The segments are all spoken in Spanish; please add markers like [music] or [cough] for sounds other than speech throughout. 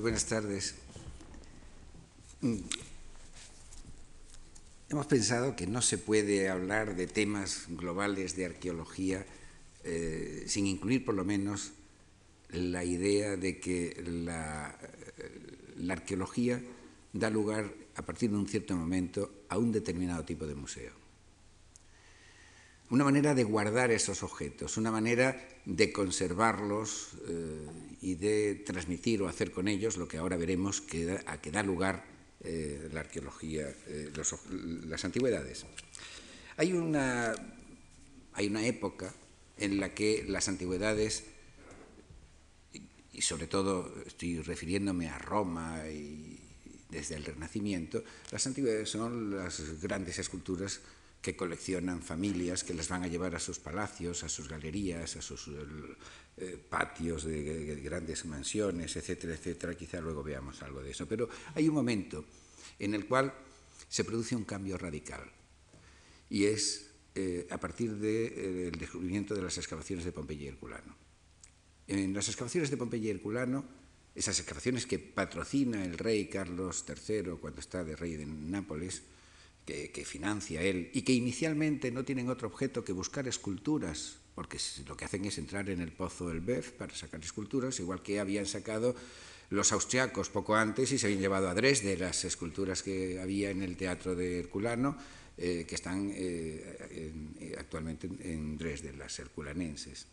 Buenas tardes. Mm. Hemos pensado que no se puede hablar de temas globales de arqueología eh, sin incluir por lo menos la idea de que la, la arqueología da lugar a partir de un cierto momento a un determinado tipo de museo. Una manera de guardar esos objetos, una manera de conservarlos eh, y de transmitir o hacer con ellos lo que ahora veremos que a que da lugar eh, la arqueología, eh, las antigüedades. Hay una, hay una época en la que las antigüedades, y sobre todo estoy refiriéndome a Roma y desde el Renacimiento, las antigüedades son las grandes esculturas que coleccionan familias que las van a llevar a sus palacios, a sus galerías, a sus eh, patios de, de, grandes mansiones, etcétera, etcétera. Quizá luego veamos algo de eso. Pero hay un momento en el cual se produce un cambio radical y es eh, a partir del eh, descubrimiento de las excavaciones de Pompeya y Herculano. En las excavaciones de Pompeya y Herculano, esas excavaciones que patrocina el rey Carlos III cuando está de rey de Nápoles, que, financia él y que inicialmente no tienen otro objeto que buscar esculturas, porque lo que hacen es entrar en el pozo del Bef para sacar esculturas, igual que habían sacado los austriacos poco antes y se habían llevado a Dresde las esculturas que había en el teatro de Herculano, eh, que están eh, en, eh, actualmente en Dresde, las herculanenses.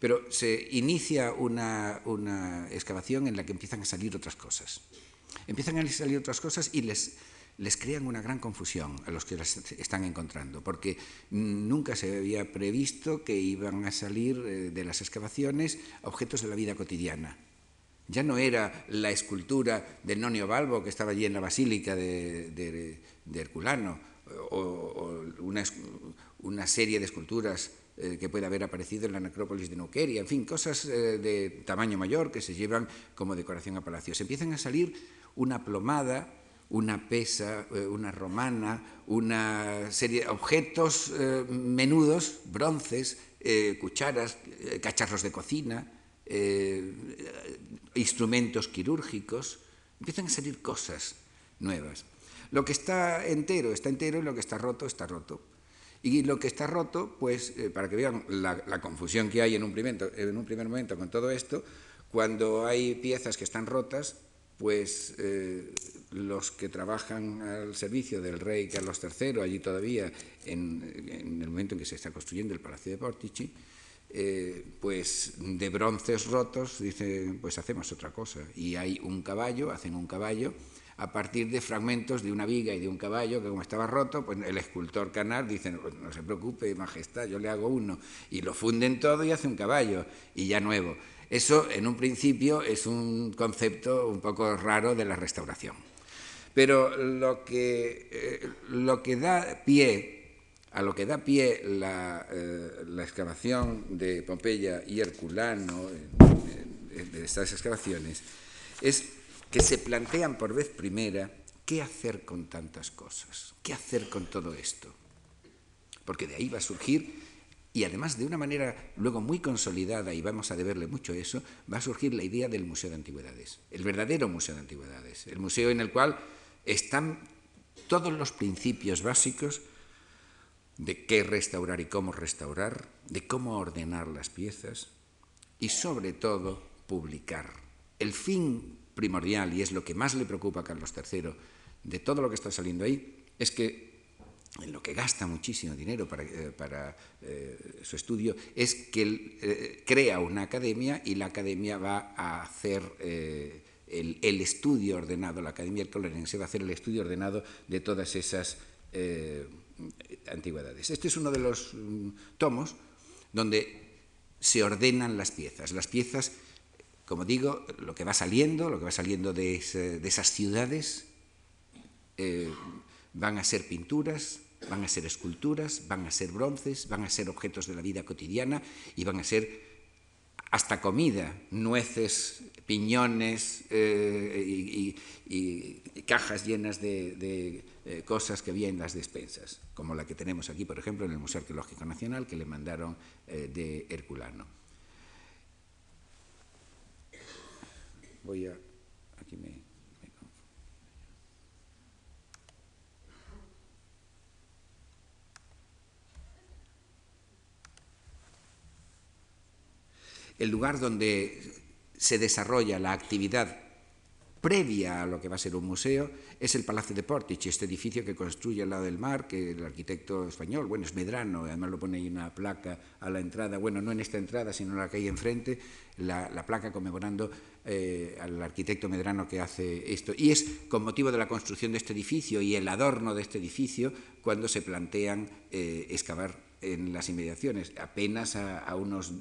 Pero se inicia una, una excavación en la que empiezan a salir otras cosas. Empiezan a salir otras cosas y les les crean una gran confusión a los que las están encontrando, porque nunca se había previsto que iban a salir eh, de las excavaciones objetos de la vida cotidiana. Ya no era la escultura del Nonio Balbo que estaba allí en la basílica de, de, Herculano, o, una, serie de esculturas eh, que puede haber aparecido en la necrópolis de Nuqueria, en fin, cosas eh, de tamaño mayor que se llevan como decoración a palacios. Empiezan a salir una plomada, una pesa, eh, una romana, una serie de objetos eh, menudos, bronces, eh, cucharas, cacharros de cocina, instrumentos quirúrgicos, empiezan a salir cosas nuevas. Lo que está entero está entero y lo que está roto está roto. Y lo que está roto, pues, para que vean la, la confusión que hay en un, primer, en un primer momento con todo esto, cuando hay piezas que están rotas, pues eh, los que trabajan al servicio del rey Carlos III, allí todavía, en, el momento en que se está construyendo el Palacio de Portici, eh, pues de bronces rotos, dicen, pues hacemos otra cosa. Y hay un caballo, hacen un caballo, a partir de fragmentos de una viga y de un caballo que como estaba roto, pues el escultor canal dice, no, no se preocupe, majestad, yo le hago uno. Y lo funden todo y hace un caballo, y ya nuevo. Eso, en un principio, es un concepto un poco raro de la restauración. Pero lo que, eh, lo que da pie, a lo que da pie la, eh, excavación de Pompeya y Herculano, de estas excavaciones, es que se plantean por vez primera qué hacer con tantas cosas, qué hacer con todo esto. Porque de ahí va a surgir y además de una manera luego muy consolidada, y vamos a deberle mucho eso, va a surgir la idea del Museo de Antigüedades, el verdadero Museo de Antigüedades, el museo en el cual están todos los principios básicos de qué restaurar y cómo restaurar, de cómo ordenar las piezas y sobre todo publicar. El fin primordial, y es lo que más le preocupa a Carlos III de todo lo que está saliendo ahí, es que en lo que gasta muchísimo dinero para, eh, para eh, su estudio, es que él eh, crea una academia y la academia va a hacer el, el, estudio ordenado, la academia colonense va a hacer el estudio ordenado de todas esas antigüedades. Este es uno de los um, tomos donde se ordenan las piezas. Las piezas, como digo, lo que va saliendo, lo que va saliendo de, ese, de esas ciudades, van a ser pinturas, van a ser esculturas, van a ser bronces, van a ser objetos de la vida cotidiana y van a ser hasta comida, nueces, piñones eh, y, cajas llenas de, de eh, cosas que había en las despensas, como la que tenemos aquí, por ejemplo, en el Museo Arqueológico Nacional, que le mandaron eh, de Herculano. Voy a aquí me, el lugar donde se desarrolla la actividad previa a lo que va a ser un museo es el Palacio de Portici, este edificio que construye al lado del mar, que el arquitecto español, bueno, es Medrano, además lo pone ahí una placa a la entrada, bueno, no en esta entrada, sino en la que hay enfrente, la, placa conmemorando eh, al arquitecto Medrano que hace esto. Y es con motivo de la construcción de este edificio y el adorno de este edificio cuando se plantean eh, excavar en las inmediaciones, apenas a unos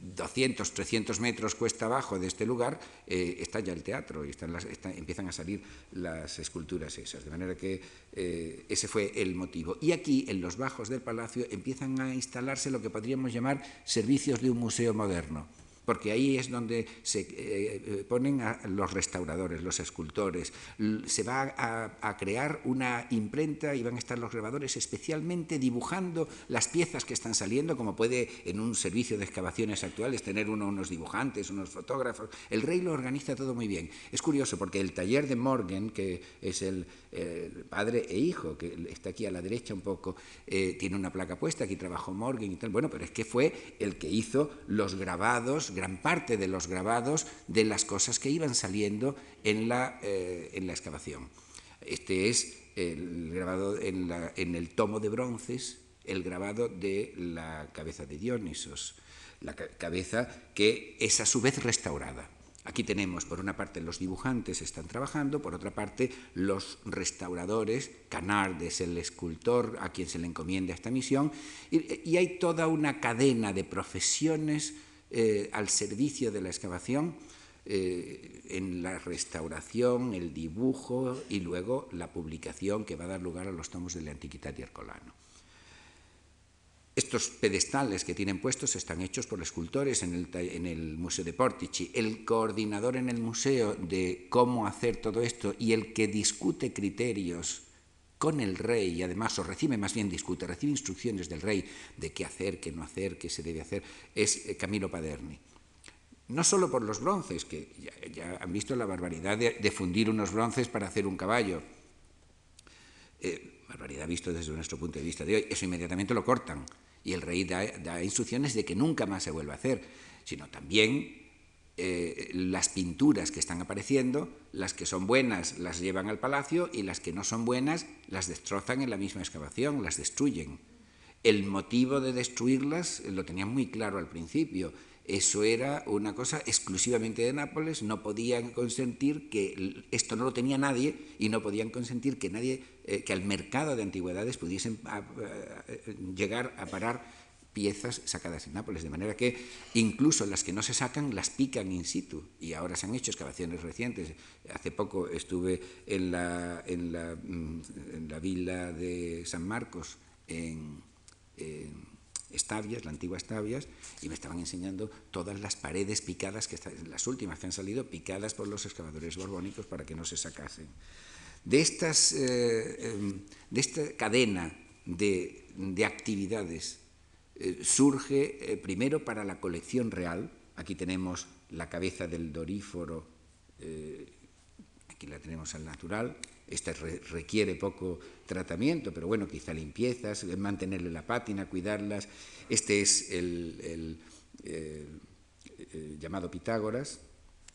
200, 300 metros cuesta abajo de este lugar eh, está ya el teatro y están empiezan a salir las esculturas esas. De manera que eh, ese fue el motivo. Y aquí, en los bajos del palacio, empiezan a instalarse lo que podríamos llamar servicios de un museo moderno porque ahí es donde se eh, eh, ponen a los restauradores, los escultores. Se va a, crear una imprenta y van a estar los grabadores especialmente dibujando las piezas que están saliendo, como puede en un servicio de excavaciones actuales tener uno, unos dibujantes, unos fotógrafos. El rey lo organiza todo muy bien. Es curioso porque el taller de Morgan, que es el, padre e hijo, que está aquí a la derecha un poco, eh, tiene una placa puesta, aquí trabajó Morgan y tal. Bueno, pero es que fue el que hizo los grabados gran parte de los grabados de las cosas que iban saliendo en la, eh, en la excavación. Este es el grabado en, en, el tomo de bronces, el grabado de la cabeza de Dionisos, la cabeza que es a su vez restaurada. Aquí tenemos, por una parte, los dibujantes están trabajando, por otra parte, los restauradores, Canard es el escultor a quien se le encomienda esta misión, y hay toda una cadena de profesiones eh, al servicio de la excavación eh, en la restauración, el dibujo y luego la publicación que va a dar lugar a los tomos de la Antiquidad y Hercolano. Estos pedestales que tienen puestos están hechos por escultores en el, Museo de Portici. El coordinador en el museo de cómo hacer todo esto y el que discute criterios con el rey y además, o recibe más bien discute, recibe instrucciones del rey de qué hacer, qué no hacer, qué se debe hacer, es eh, Camilo Paderni. No solo por los bronces, que ya, han visto la barbaridad de, fundir unos bronces para hacer un caballo. Eh, barbaridad visto desde nuestro punto de vista de hoy. Eso inmediatamente lo cortan y el rey da, da instrucciones de que nunca más se vuelva a hacer, sino también eh, las pinturas que están apareciendo, las que son buenas las llevan al palacio y las que no son buenas las destrozan en la misma excavación, las destruyen. El motivo de destruirlas lo tenían muy claro al principio. Eso era una cosa exclusivamente de Nápoles, no podían consentir que esto no lo tenía nadie y no podían consentir que nadie, eh, que al mercado de antigüedades pudiesen eh, llegar a parar piezas sacadas en Nápoles, de manera que incluso las que no se sacan las pican in situ y ahora se han hecho excavaciones recientes. Hace poco estuve en la, en la, mm, villa de San Marcos, en, Estavias, la antigua Estavias, y me estaban enseñando todas las paredes picadas, que las últimas que han salido, picadas por los excavadores borbónicos para que no se sacasen. De, estas, eh, em, de esta cadena de, de actividades eh, surge eh, primero para la colección real. Aquí tenemos la cabeza del doríforo, eh, aquí la tenemos al natural. Esta requiere poco tratamiento, pero bueno, quizá limpiezas, mantenerle la pátina, cuidarlas. Este es el, llamado Pitágoras.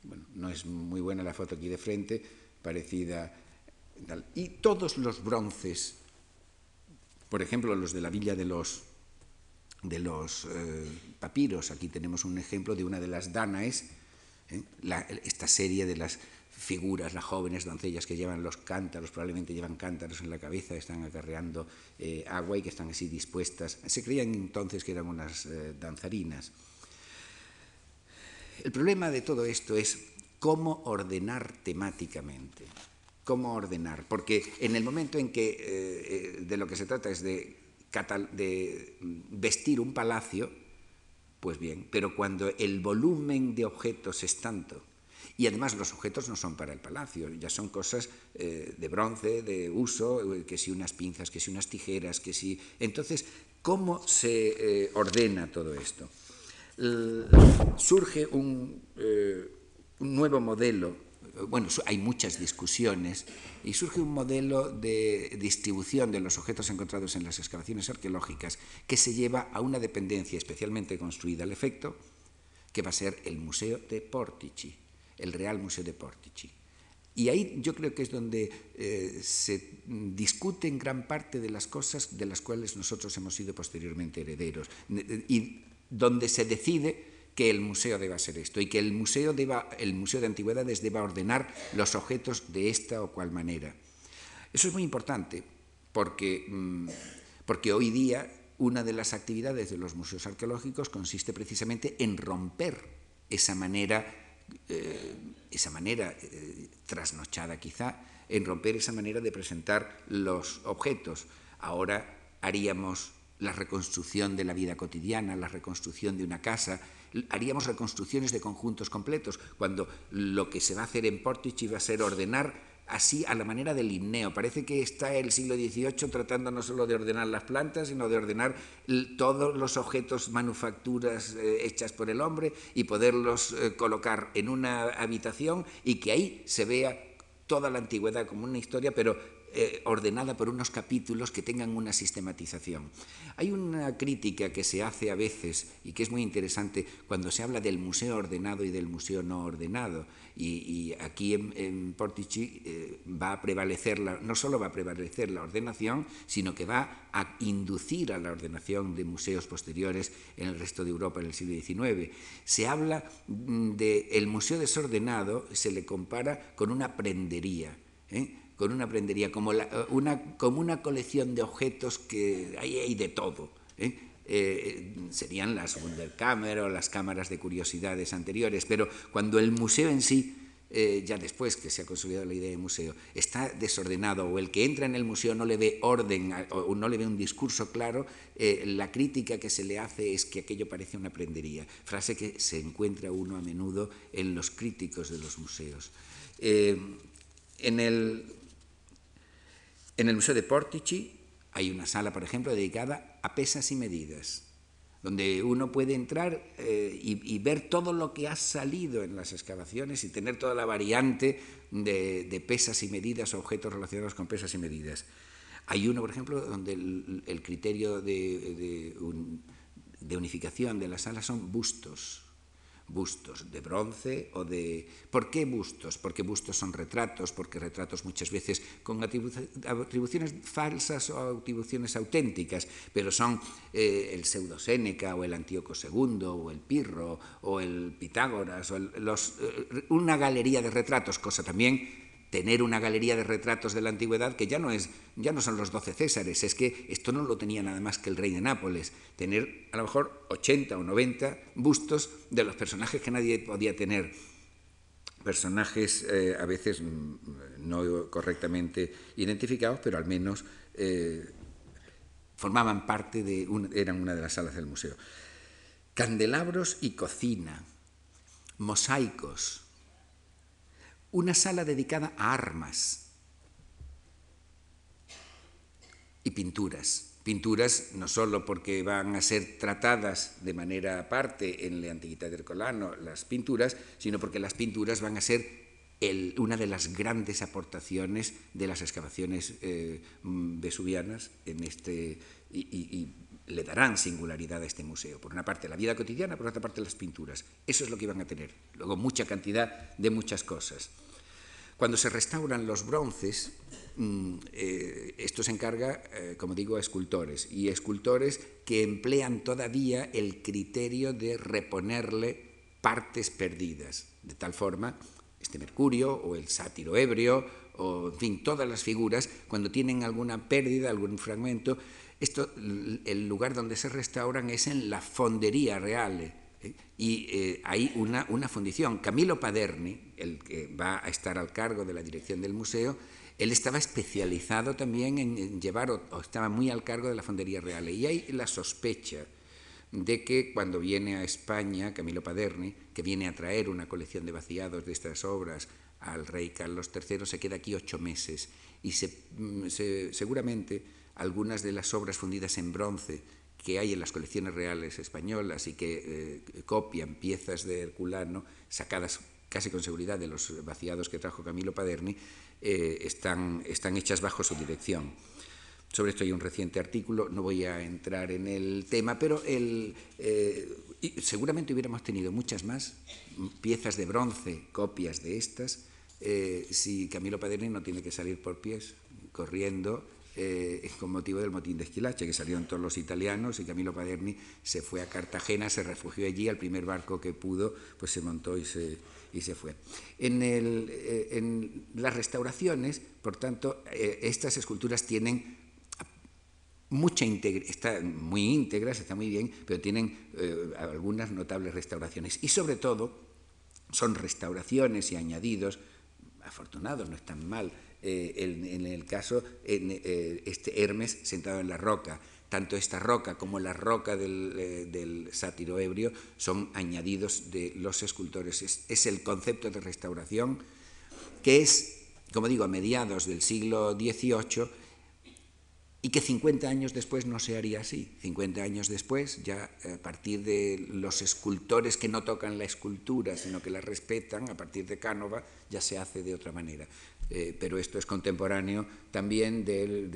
Bueno, no es muy buena la foto aquí de frente, parecida. Y todos los bronces, por ejemplo, los de la Villa de los de los eh, papiros. Aquí tenemos un ejemplo de una de las Danaes, ¿eh? esta serie de las figuras, las jóvenes doncellas que llevan los cántaros, probablemente llevan cántaros en la cabeza, están acarreando eh, agua y que están así dispuestas. Se creían entonces que eran unas danzarinas. El problema de todo esto es cómo ordenar temáticamente. ¿Cómo ordenar? Porque en el momento en que de lo que se trata es de de vestir un palacio, pues bien, pero cuando el volumen de objetos es tanto, y además los objetos no son para el palacio, ya son cosas eh, de bronce, de uso, eh, que si unas pinzas, que si unas tijeras, que si... Entonces, ¿cómo se eh, ordena todo esto? surge un, un, nuevo modelo bueno, hay muchas discusiones y surge un modelo de distribución de los objetos encontrados en las excavaciones arqueológicas que se lleva a una dependencia especialmente construida al efecto, que va a ser el Museo de Portici, el Real Museo de Portici. Y ahí yo creo que es donde eh, se discuten gran parte de las cosas de las cuales nosotros hemos sido posteriormente herederos y donde se decide que el museo deba ser esto y que el museo, deba, el museo de Antigüedades deba ordenar los objetos de esta o cual manera. Eso es muy importante porque, mm, porque hoy día una de las actividades de los museos arqueológicos consiste precisamente en romper esa manera, eh, esa manera eh, trasnochada quizá, en romper esa manera de presentar los objetos. Ahora haríamos la reconstrucción de la vida cotidiana, la reconstrucción de una casa, haríamos reconstrucciones de conjuntos completos, cuando lo que se va a hacer en Portici va a ser ordenar así a la manera del Linneo. Parece que está el siglo XVIII tratando no solo de ordenar las plantas, sino de ordenar todos los objetos, manufacturas eh, hechas por el hombre y poderlos eh, colocar en una habitación y que ahí se vea toda la antigüedad como una historia, pero eh, ordenada por unos capítulos que tengan una sistematización. Hay una crítica que se hace a veces y que es muy interesante cuando se habla del museo ordenado y del museo no ordenado. Y, aquí en, Portici eh, va a prevalecer, no solo va a prevalecer la ordenación, sino que va a inducir a la ordenación de museos posteriores en el resto de Europa en el siglo XIX. Se habla mm, del el museo desordenado, se le compara con una prendería. ¿eh? Con una prendería, como, una, como una colección de objetos que hay, hay de todo. ¿eh? Eh, serían las Wunderkammer o las cámaras de curiosidades anteriores, pero cuando el museo en sí, eh, ya después que se ha consolidado la idea de museo, está desordenado o el que entra en el museo no le ve orden o no le ve un discurso claro, la crítica que se le hace es que aquello parece una prendería, frase que se encuentra uno a menudo en los críticos de los museos. en el en el Museo de Portici hay una sala, por ejemplo, dedicada a pesas y medidas, donde uno puede entrar eh, y, ver todo lo que ha salido en las excavaciones y tener toda la variante de, pesas y medidas, objetos relacionados con pesas y medidas. Hay uno, por ejemplo, donde el, criterio de, de unificación de la sala son bustos, bustos de bronce o de... ¿Por qué bustos? Porque bustos son retratos, porque retratos muchas veces con atribuciones falsas o atribuciones auténticas, pero son eh, el pseudo Séneca o el Antíoco II o el Pirro o el Pitágoras o eh, una galería de retratos, cosa también tener una galería de retratos de la antigüedad que ya no, es, ya no son los doce Césares, es que esto no lo tenía nada más que el rey de Nápoles, tener a lo mejor 80 o 90 bustos de los personajes que nadie podía tener, personajes eh, a veces mm, no correctamente identificados, pero al menos eh, formaban parte de, eran una de las salas del museo. Candelabros y cocina, mosaicos, una sala dedicada a armas y pinturas. Pinturas no solo porque van a ser tratadas de manera aparte en la Antigüedad del Colano las pinturas, sino porque las pinturas van a ser una de las grandes aportaciones de las excavaciones eh, vesuvianas en este, y, le darán singularidad a este museo. Por una parte la vida cotidiana, por otra parte las pinturas. Eso es lo que iban a tener. Luego mucha cantidad de muchas cosas. Cuando se restauran los bronces, mm, eh, esto se encarga, eh, como digo, a escultores, y escultores que emplean todavía el criterio de reponerle partes perdidas, de tal forma, este Mercurio o el sátiro ebrio, o en fin, todas las figuras, cuando tienen alguna pérdida, algún fragmento, esto, el lugar donde se restauran es en la fondería real, y eh, hay una, una, fundición. Camilo Paderni, el que va a estar al cargo de la dirección del museo, él estaba especializado también en, llevar, o, estaba muy al cargo de la fondería real. Y hay la sospecha de que cuando viene a España, Camilo Paderni, que viene a traer una colección de vaciados de estas obras al rey Carlos III, se queda aquí ocho meses y mm, seguramente algunas de las obras fundidas en bronce que hay en las colecciones reales españolas y que eh, copian piezas de Herculano sacadas casi con seguridad de los vaciados que trajo Camilo Paderni, eh, están, están hechas bajo su dirección. Sobre esto hay un reciente artículo, no voy a entrar en el tema, pero el, eh, seguramente hubiéramos tenido muchas más piezas de bronce, copias de estas, si Camilo Paderni no tiene que salir por pies, corriendo, eh, con motivo del motín de Esquilache, que salieron todos los italianos y Camilo Paderni se fue a Cartagena, se refugió allí, al primer barco que pudo, pues se montó y se, y se fue. En, en las restauraciones, por tanto, estas esculturas tienen mucha están muy íntegras, está muy bien, pero tienen eh, algunas notables restauraciones. Y sobre todo, son restauraciones y añadidos, afortunados, no están mal, eh, en, el caso, eh, este Hermes sentado en la roca, tanto esta roca como la roca del, sátiro ebrio son añadidos de los escultores. Es, es, el concepto de restauración que es, como digo, a mediados del siglo XVIII y que 50 años después no se haría así. 50 años después, ya a partir de los escultores que no tocan la escultura, sino que la respetan, a partir de Cánova, ya se hace de otra manera. Eh, pero esto es contemporáneo también del,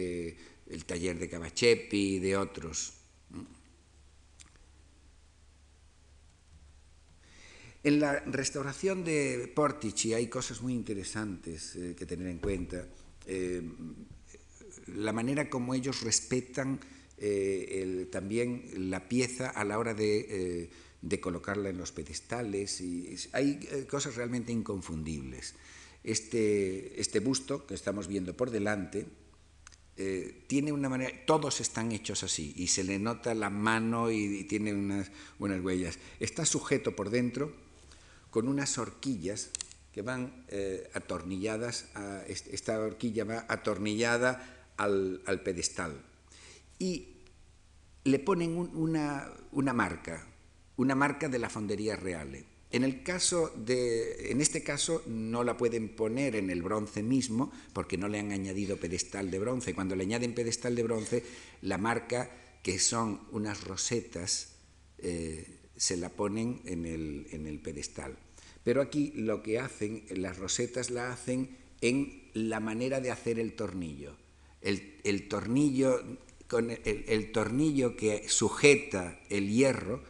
taller de Cavachepi y de otros. En la restauración de Portici hay cosas muy interesantes eh, que tener en cuenta. Eh, la manera como ellos respetan también la pieza a la hora de, eh, colocarla en los pedestales. Hay cosas realmente inconfundibles. Este, este, busto que estamos viendo por delante tiene una manera, todos están hechos así y se le nota la mano y, tiene unas buenas huellas. Está sujeto por dentro con unas horquillas que van atornilladas, a, esta horquilla va atornillada al, pedestal y le ponen una, marca, una marca de la fondería real. En, el caso de, en este caso no la pueden poner en el bronce mismo porque no le han añadido pedestal de bronce. Cuando le añaden pedestal de bronce, la marca, que son unas rosetas, eh, se la ponen en el, en el pedestal. Pero aquí lo que hacen, las rosetas la hacen en la manera de hacer el tornillo el, tornillo, con el, tornillo que sujeta el hierro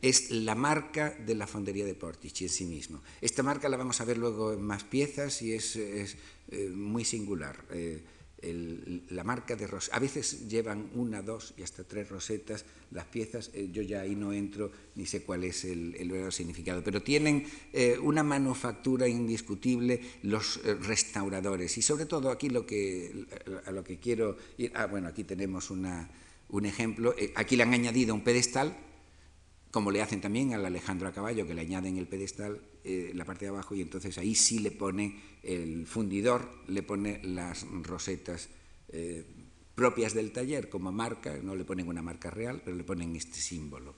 es la marca de la fondería de Portici en sí mismo. Esta marca la vamos a ver luego en más piezas y es, eh, muy singular. Eh, la marca de rosetas. A veces llevan una, dos y hasta tres rosetas las piezas. Eh, yo ya ahí no entro ni sé cuál es el, verdadero significado, pero tienen una manufactura indiscutible los restauradores. Y sobre todo aquí lo que, a lo que quiero ir. Ah, bueno, aquí tenemos una, un ejemplo. aquí le han añadido un pedestal como le hacen también al Alejandro a caballo, que le añaden el pedestal, eh, la parte de abajo, y entonces ahí sí le pone el fundidor, le pone las rosetas eh, propias del taller como marca, no le ponen una marca real, pero le ponen este símbolo.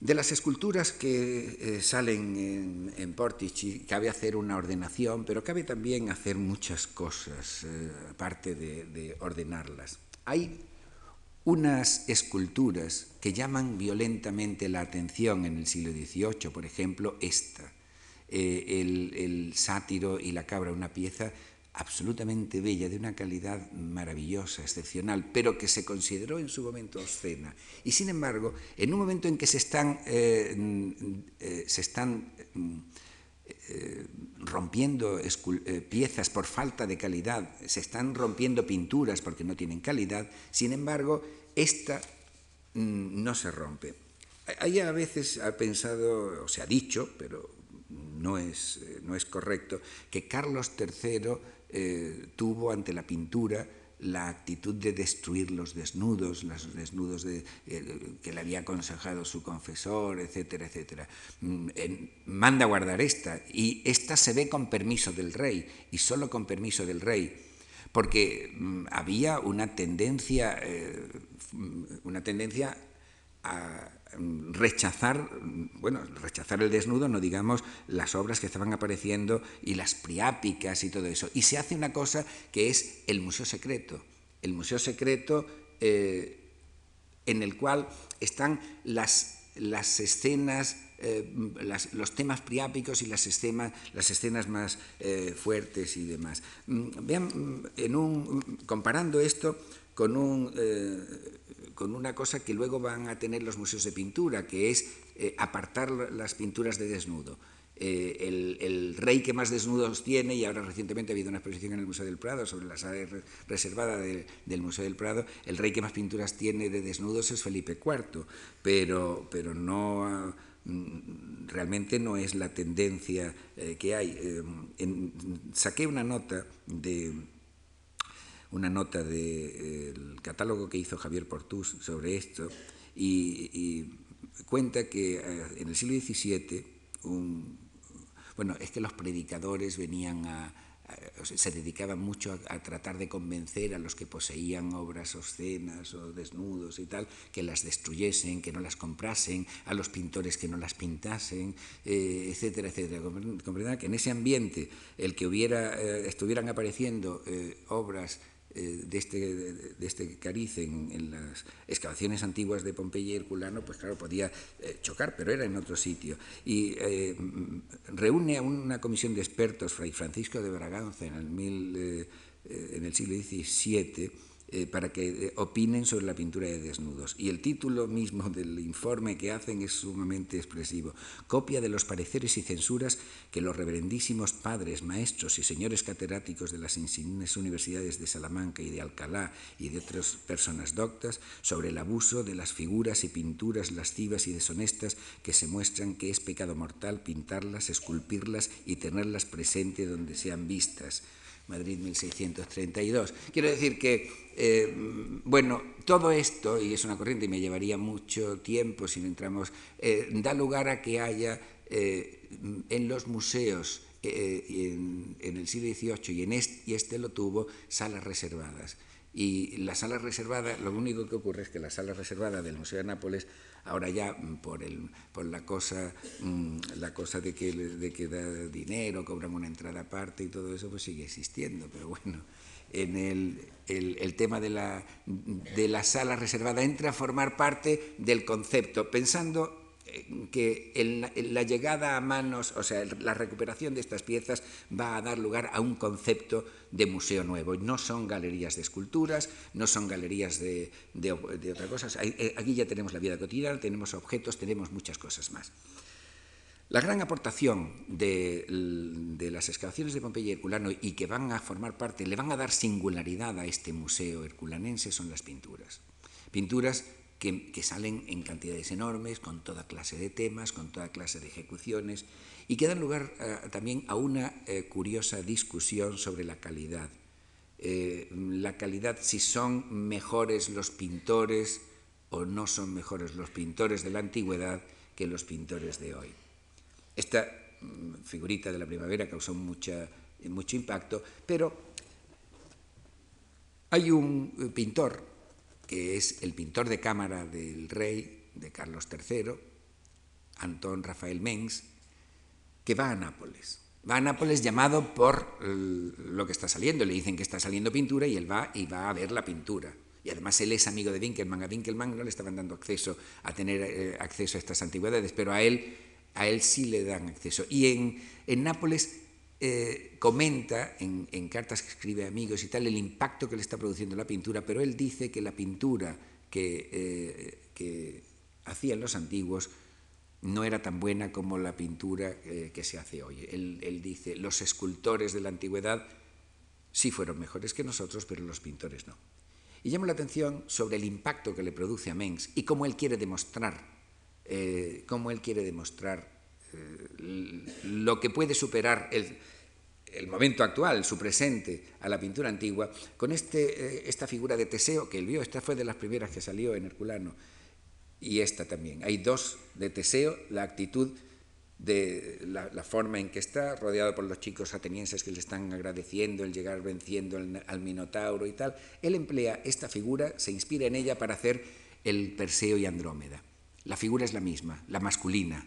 De las esculturas que eh, salen en, Portici, cabe hacer una ordenación, pero cabe también hacer muchas cosas, aparte de, de ordenarlas. Hay unas esculturas que llaman violentamente la atención en el siglo XVIII, por ejemplo, esta, eh, el, sátiro y la cabra, una pieza absolutamente bella, de una calidad maravillosa, excepcional, pero que se consideró en su momento obscena. Y sin embargo, en un momento en que se están, eh, eh, se están eh, rompiendo eh, piezas por falta de calidad, se están rompiendo pinturas porque no tienen calidad, sin embargo, esta mm, no se rompe. Hay a veces ha pensado, o se ha dicho, pero no es, eh, no es correcto, que Carlos III tuvo ante la pintura la actitud de destruir los desnudos, los desnudos de, eh, que le había aconsejado su confesor, etcétera, etcétera. Mm, manda guardar esta y esta se ve con permiso del rey y solo con permiso del rey, porque mm, había una tendencia, eh, una tendencia a mm, rechazar, bueno, rechazar el desnudo, no digamos las obras que estaban apareciendo y las priápicas y todo eso. Y se hace una cosa que es el museo secreto. El museo secreto eh, en el cual están las, las escenas los temas priápicos y las, las escenas más fuertes y demás. Mm, vean, mm, en un, comparando esto con, un, con una cosa que luego van a tener los museos de pintura, que es apartar las pinturas de desnudo. Eh, el, rey que más desnudos tiene, y ahora recientemente ha habido una exposición en el Museo del Prado sobre la sala reservada del Museo del Prado, el rey que más pinturas tiene de desnudos es Felipe IV, pero, pero no mm, realmente no es la tendencia eh, que hay. Eh, saqué una nota de una nota del catálogo que hizo Javier Portús sobre esto y, cuenta que en el siglo XVII bueno, es que los predicadores venían a, se dedicaban mucho a, tratar de convencer a los que poseían obras obscenas o desnudos y tal, que las destruyesen, que no las comprasen, a los pintores que no las pintasen, eh, etcétera, etcétera. Comprenderán que en ese ambiente el que hubiera, eh, estuvieran apareciendo eh, obras eh, de, este, de este cariz en, las excavaciones antiguas de Pompeya y Herculano, pues claro, podía eh, chocar, pero era en otro sitio. Y eh, reúne a una comisión de expertos, Fray Francisco de Braganza, en el, mil, en el siglo XVII, eh, para que eh, opinen sobre la pintura de desnudos. Y el título mismo [laughs] del informe que hacen es sumamente expresivo. Copia de los pareceres y censuras que los reverendísimos padres, maestros y señores catedráticos de las insignes universidades de Salamanca y de Alcalá y de otras personas doctas sobre el abuso de las figuras y pinturas lascivas y deshonestas que se muestran que es pecado mortal pintarlas, esculpirlas y tenerlas presente donde sean vistas Madrid 1632. Quiero decir que, eh, bueno, todo esto, y es una corriente y me llevaría mucho tiempo si entramos, eh, da lugar a que haya eh, en los museos en, el siglo XVIII y, en este, y este lo tuvo, salas reservadas. Y la sala reservada, lo único que ocurre es que la sala reservada del Museo de Nápoles Ahora ya mm, por, el, por la, cosa, mm, la cosa de que, de que da dinero, cobran una entrada aparte y todo eso, pues sigue existiendo. Pero bueno, en el, el, el, tema de la, de la sala reservada entra a formar parte del concepto, pensando que la, llegada a manos, o sea, la recuperación de estas piezas va a dar lugar a un concepto de museo nuevo. No son galerías de esculturas, no son galerías de, de, otras cosas. Eh, aquí ya tenemos la vida cotidiana, tenemos objetos, tenemos muchas cosas más. La gran aportación de, de, las excavaciones de Pompeya y Herculano y que van a formar parte, le van a dar singularidad a este museo herculanense son las pinturas. Pinturas que, salen en cantidades enormes, con toda clase de temas, con toda clase de ejecuciones, y que dan lugar eh, también a una eh, curiosa discusión sobre la calidad. Eh, la calidad, si son mejores los pintores o no son mejores los pintores de la antigüedad que los pintores de hoy. Esta mm, figurita de la primavera causó mucho impacto, pero hay un pintor que es el pintor de cámara del rey, de Carlos III, Antón Rafael Mengs, que va a Nápoles. Va a Nápoles llamado por lo que está saliendo. Le dicen que está saliendo pintura y él va y va a ver la pintura. Y además él es amigo de Winkelmann. A Winkelmann no le estaban dando acceso a tener eh, acceso a estas antigüedades, pero a él, a él sí le dan acceso. Y en, en Nápoles eh, comenta en, cartas que escribe a amigos y tal el impacto que le está produciendo la pintura, pero él dice que la pintura que, eh, hacían los antiguos no era tan buena como la pintura eh, que se hace hoy. Él, dice, los escultores de la antigüedad sí fueron mejores que nosotros, pero los pintores no. Y llamo la atención sobre el impacto que le produce a Mengs y cómo él quiere demostrar, cómo él quiere demostrar lo que puede superar el, momento actual, su presente, a la pintura antigua, con este, eh, esta figura de Teseo que él vio, esta fue de las primeras que salió en Herculano, y esta también. Hay dos de Teseo, la actitud de la, forma en que está, rodeado por los chicos atenienses que le están agradeciendo el llegar venciendo al, Minotauro y tal. Él emplea esta figura, se inspira en ella para hacer el Perseo y Andrómeda. La figura es la misma, la masculina.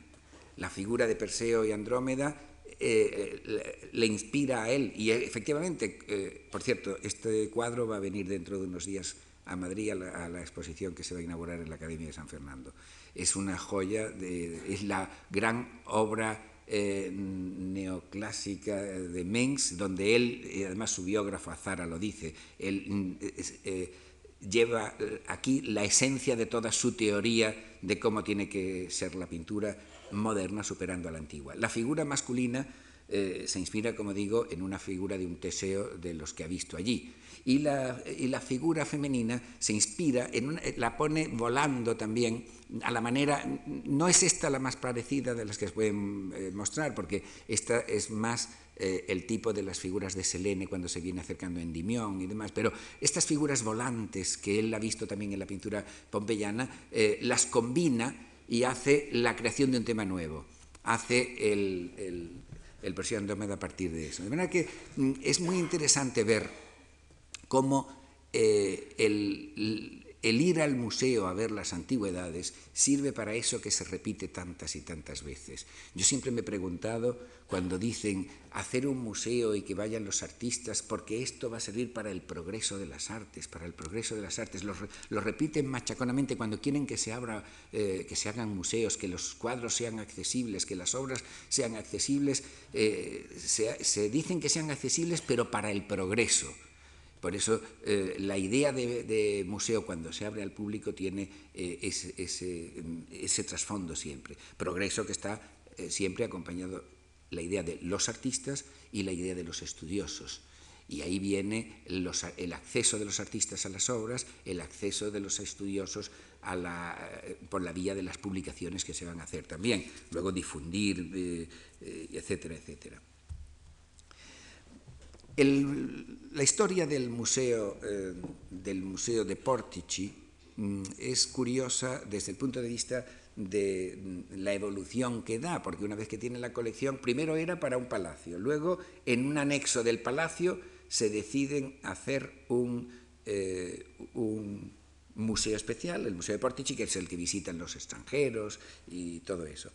La figura de Perseo y Andrómeda eh, le, inspira a él. Y efectivamente, eh, por cierto, este cuadro va a venir dentro de unos días a Madrid a la, exposición que se va a inaugurar en la Academia de San Fernando. Es una joya, de, es la gran obra eh, neoclásica de Mengs, donde él, además su biógrafo Azara lo dice, él eh, lleva aquí la esencia de toda su teoría de cómo tiene que ser la pintura moderna superando a la antigua. La figura masculina eh, se inspira, como digo, en una figura de un Teseo de los que ha visto allí. Y la, y la figura femenina se inspira, en una, la pone volando también a la manera, no es esta la más parecida de las que se pueden eh, mostrar, porque esta es más eh, el tipo de las figuras de Selene cuando se viene acercando a Endymion y demás, pero estas figuras volantes que él ha visto también en la pintura pompeyana, las combina y hace la creación de un tema nuevo, hace el, el, el Persian a partir de eso. De manera que mm, es muy interesante ver cómo eh, el, el ir al museo a ver las antigüedades sirve para eso que se repite tantas y tantas veces. Yo siempre me he preguntado cuando dicen hacer un museo y que vayan los artistas, porque esto va a servir para el progreso de las artes, para el progreso de las artes. Lo, repiten machaconamente cuando quieren que se, abra, eh, que se hagan museos, que los cuadros sean accesibles, que las obras sean accesibles. Eh, se dicen que sean accesibles, pero para el progreso por eso eh, la idea de, museo cuando se abre al público tiene eh, ese, trasfondo siempre. Progreso que está eh, siempre acompañado la idea de los artistas y la idea de los estudiosos. Y ahí viene el acceso de los artistas a las obras, el acceso de los estudiosos a la, por la vía de las publicaciones que se van a hacer también, luego difundir, etcétera, etcétera. La historia del museo, eh, del museo de Portici mm, es curiosa desde el punto de vista de mm, la evolución que da, porque una vez que tiene la colección, primero era para un palacio, luego en un anexo del palacio se deciden hacer un, eh, un museo especial, el Museo de Portici, que es el que visitan los extranjeros y todo eso.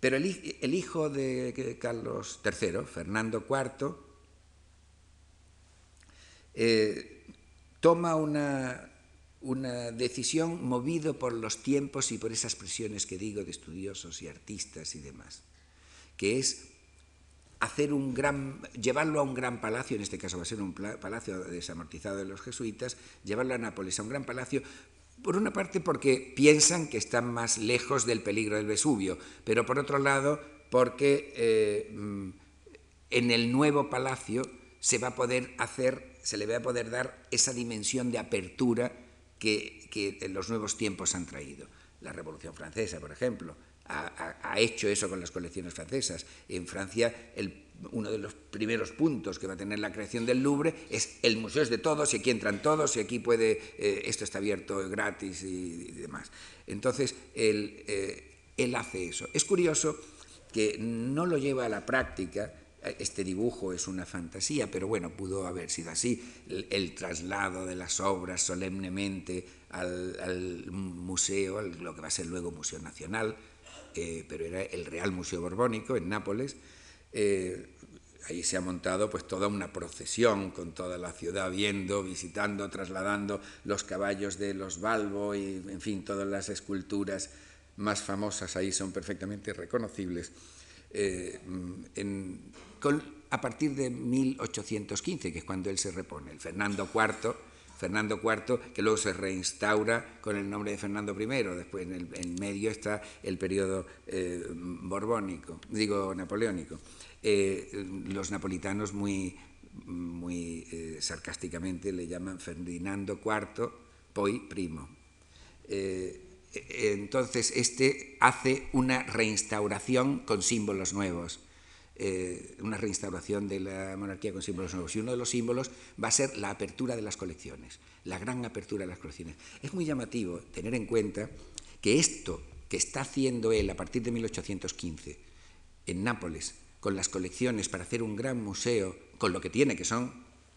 Pero el, el hijo de Carlos III, Fernando IV, eh, toma una, una decisión movido por los tiempos y por esas presiones que digo de estudiosos y artistas y demás, que es hacer un gran, llevarlo a un gran palacio, en este caso va a ser un palacio desamortizado de los jesuitas, llevarlo a Nápoles, a un gran palacio, por una parte porque piensan que están más lejos del peligro del Vesubio, pero por otro lado porque eh, mm, en el nuevo palacio se va a poder hacer se le va a poder dar esa dimensión de apertura que, que los nuevos tiempos han traído. La Revolución Francesa, por ejemplo, ha, ha, hecho eso con las colecciones francesas. En Francia, el, uno de los primeros puntos que va a tener la creación del Louvre es el museo es de todos y aquí entran todos y aquí puede, eh, esto está abierto gratis y, demás. Entonces, él, eh, él hace eso. Es curioso que no lo lleva a la práctica, este dibujo es una fantasía, pero bueno, pudo haber sido así, el, traslado de las obras solemnemente al, museo, lo que va a ser luego Museo Nacional, pero era el Real Museo Borbónico en Nápoles. Eh, ahí se ha montado pues toda una procesión con toda la ciudad viendo, visitando, trasladando los caballos de los Balbo y en fin, todas las esculturas más famosas ahí son perfectamente reconocibles. Eh, en, a partir de 1815, que es cuando él se repone, el Fernando IV, Fernando IV, que luego se reinstaura con el nombre de Fernando I, después en el medio está el periodo eh, borbónico, digo napoleónico. Eh, los napolitanos muy, muy eh, sarcásticamente le llaman Ferdinando IV, poi primo. Eh, entonces, este hace una reinstauración con símbolos nuevos eh, una reinstauración de la monarquía con símbolos nuevos. Y uno de los símbolos va a ser la apertura de las colecciones, la gran apertura de las colecciones. Es muy llamativo tener en cuenta que esto que está haciendo él a partir de 1815 en Nápoles, con las colecciones para hacer un gran museo, con lo que tiene, que son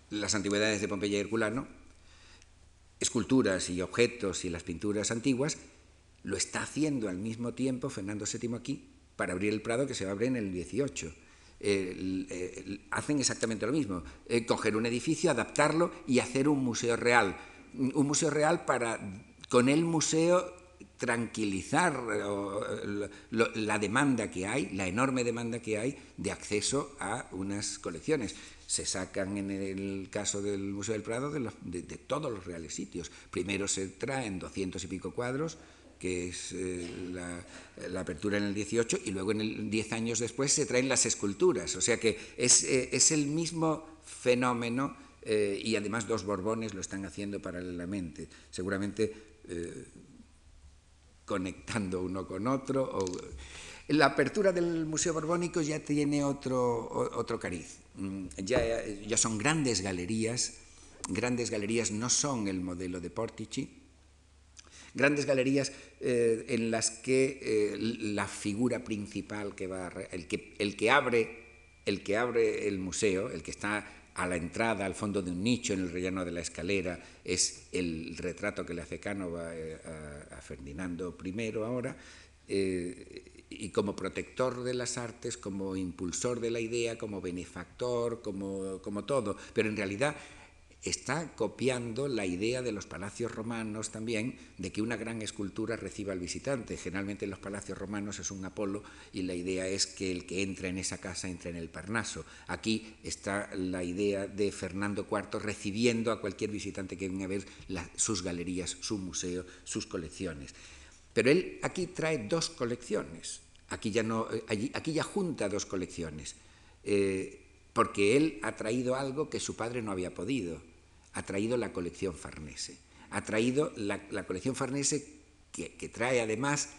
las antigüedades de Pompeya y Herculano, esculturas y objetos y las pinturas antiguas, lo está haciendo al mismo tiempo Fernando VII aquí para abrir el Prado que se va a abrir en el 18 hacen exactamente lo mismo, eh, coger un edificio, adaptarlo y hacer un museo real. un museo real para con el museo tranquilizar eh, la demanda que hay, la enorme demanda que hay de acceso a unas colecciones. Se sacan en el caso del Museo del Prado de, todos los reales sitios. Primero se traen 200 y pico cuadros, que es eh, la, apertura en el 18, y luego en el 10 años después se traen las esculturas. O sea que es, eh, el mismo fenómeno y además dos Borbones lo están haciendo paralelamente. Seguramente conectando uno con otro. La apertura del Museo Borbónico ya tiene otro, otro cariz. Mm, ya, ya son grandes galerías. Grandes galerías no son el modelo de Portici. Grandes galerías eh, en las que eh, la figura principal que va el que, que abre el que abre el museo, el que está a la entrada, al fondo de un nicho en el relleno de la escalera, es el retrato que le hace Cánova eh, a, Ferdinando I ahora, y como protector de las artes, como impulsor de la idea, como benefactor, como, como todo, pero en realidad está copiando la idea de los palacios romanos también, de que una gran escultura reciba al visitante. Generalmente en los palacios romanos es un Apolo y la idea es que el que entra en esa casa entra en el Parnaso. Aquí está la idea de Fernando IV recibiendo a cualquier visitante que venga a ver sus galerías, su museo, sus colecciones. Pero él aquí trae dos colecciones, aquí ya, no, eh, aquí ya junta dos colecciones. Eh, porque él ha traído algo que su padre no había podido. Ha traído la colección Farnese. Ha traído la, colección Farnese que, trae además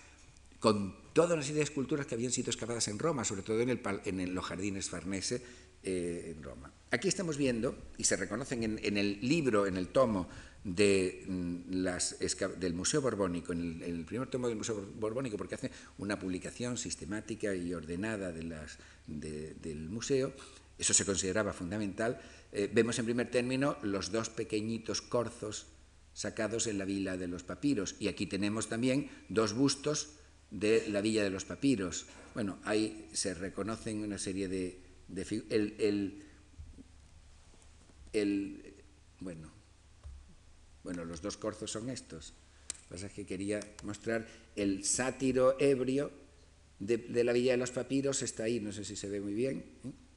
con toda una serie de esculturas que habían sido excavadas en Roma, sobre todo en, el, en los jardines Farnese eh, en Roma. Aquí estamos viendo, y se reconocen en, el libro, en el tomo mm, del Museo Borbónico, en el, primer tomo del Museo Borbónico, porque hace una publicación sistemática y ordenada del museo, eso se consideraba fundamental, eh, vemos en primer término los dos pequeñitos corzos sacados en la villa de los papiros. Y aquí tenemos también dos bustos de la villa de los papiros. Bueno, ahí se reconocen una serie de, el, el, bueno, bueno, los dos corzos son estos. Lo que pasa es que quería mostrar el sátiro ebrio de, la villa de los papiros, está ahí, no sé si se ve muy bien. ¿eh?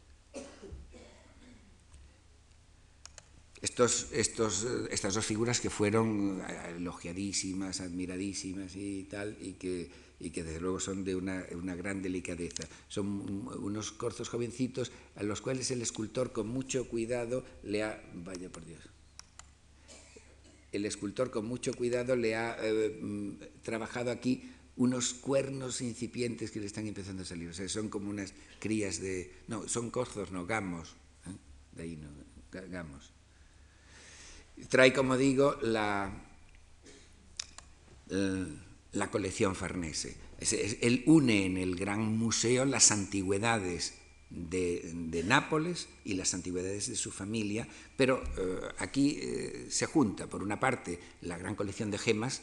Estos, estos, estas dos figuras que fueron elogiadísimas, admiradísimas y tal, y que, y que desde luego son de una, una, gran delicadeza. Son unos corzos jovencitos a los cuales el escultor con mucho cuidado le ha... Vaya por Dios. El escultor con mucho cuidado le ha eh, mm, trabajado aquí unos cuernos incipientes que le están empezando a salir. O sea, son como unas crías de... No, son corzos, no, gamos. ¿eh? De ahí no, gamos. Trae, como digo, la, eh, la colección Farnese. Él une en el gran museo las antigüedades de, Nápoles y las antigüedades de su familia, pero eh, aquí eh, se junta, por una parte, la gran colección de gemas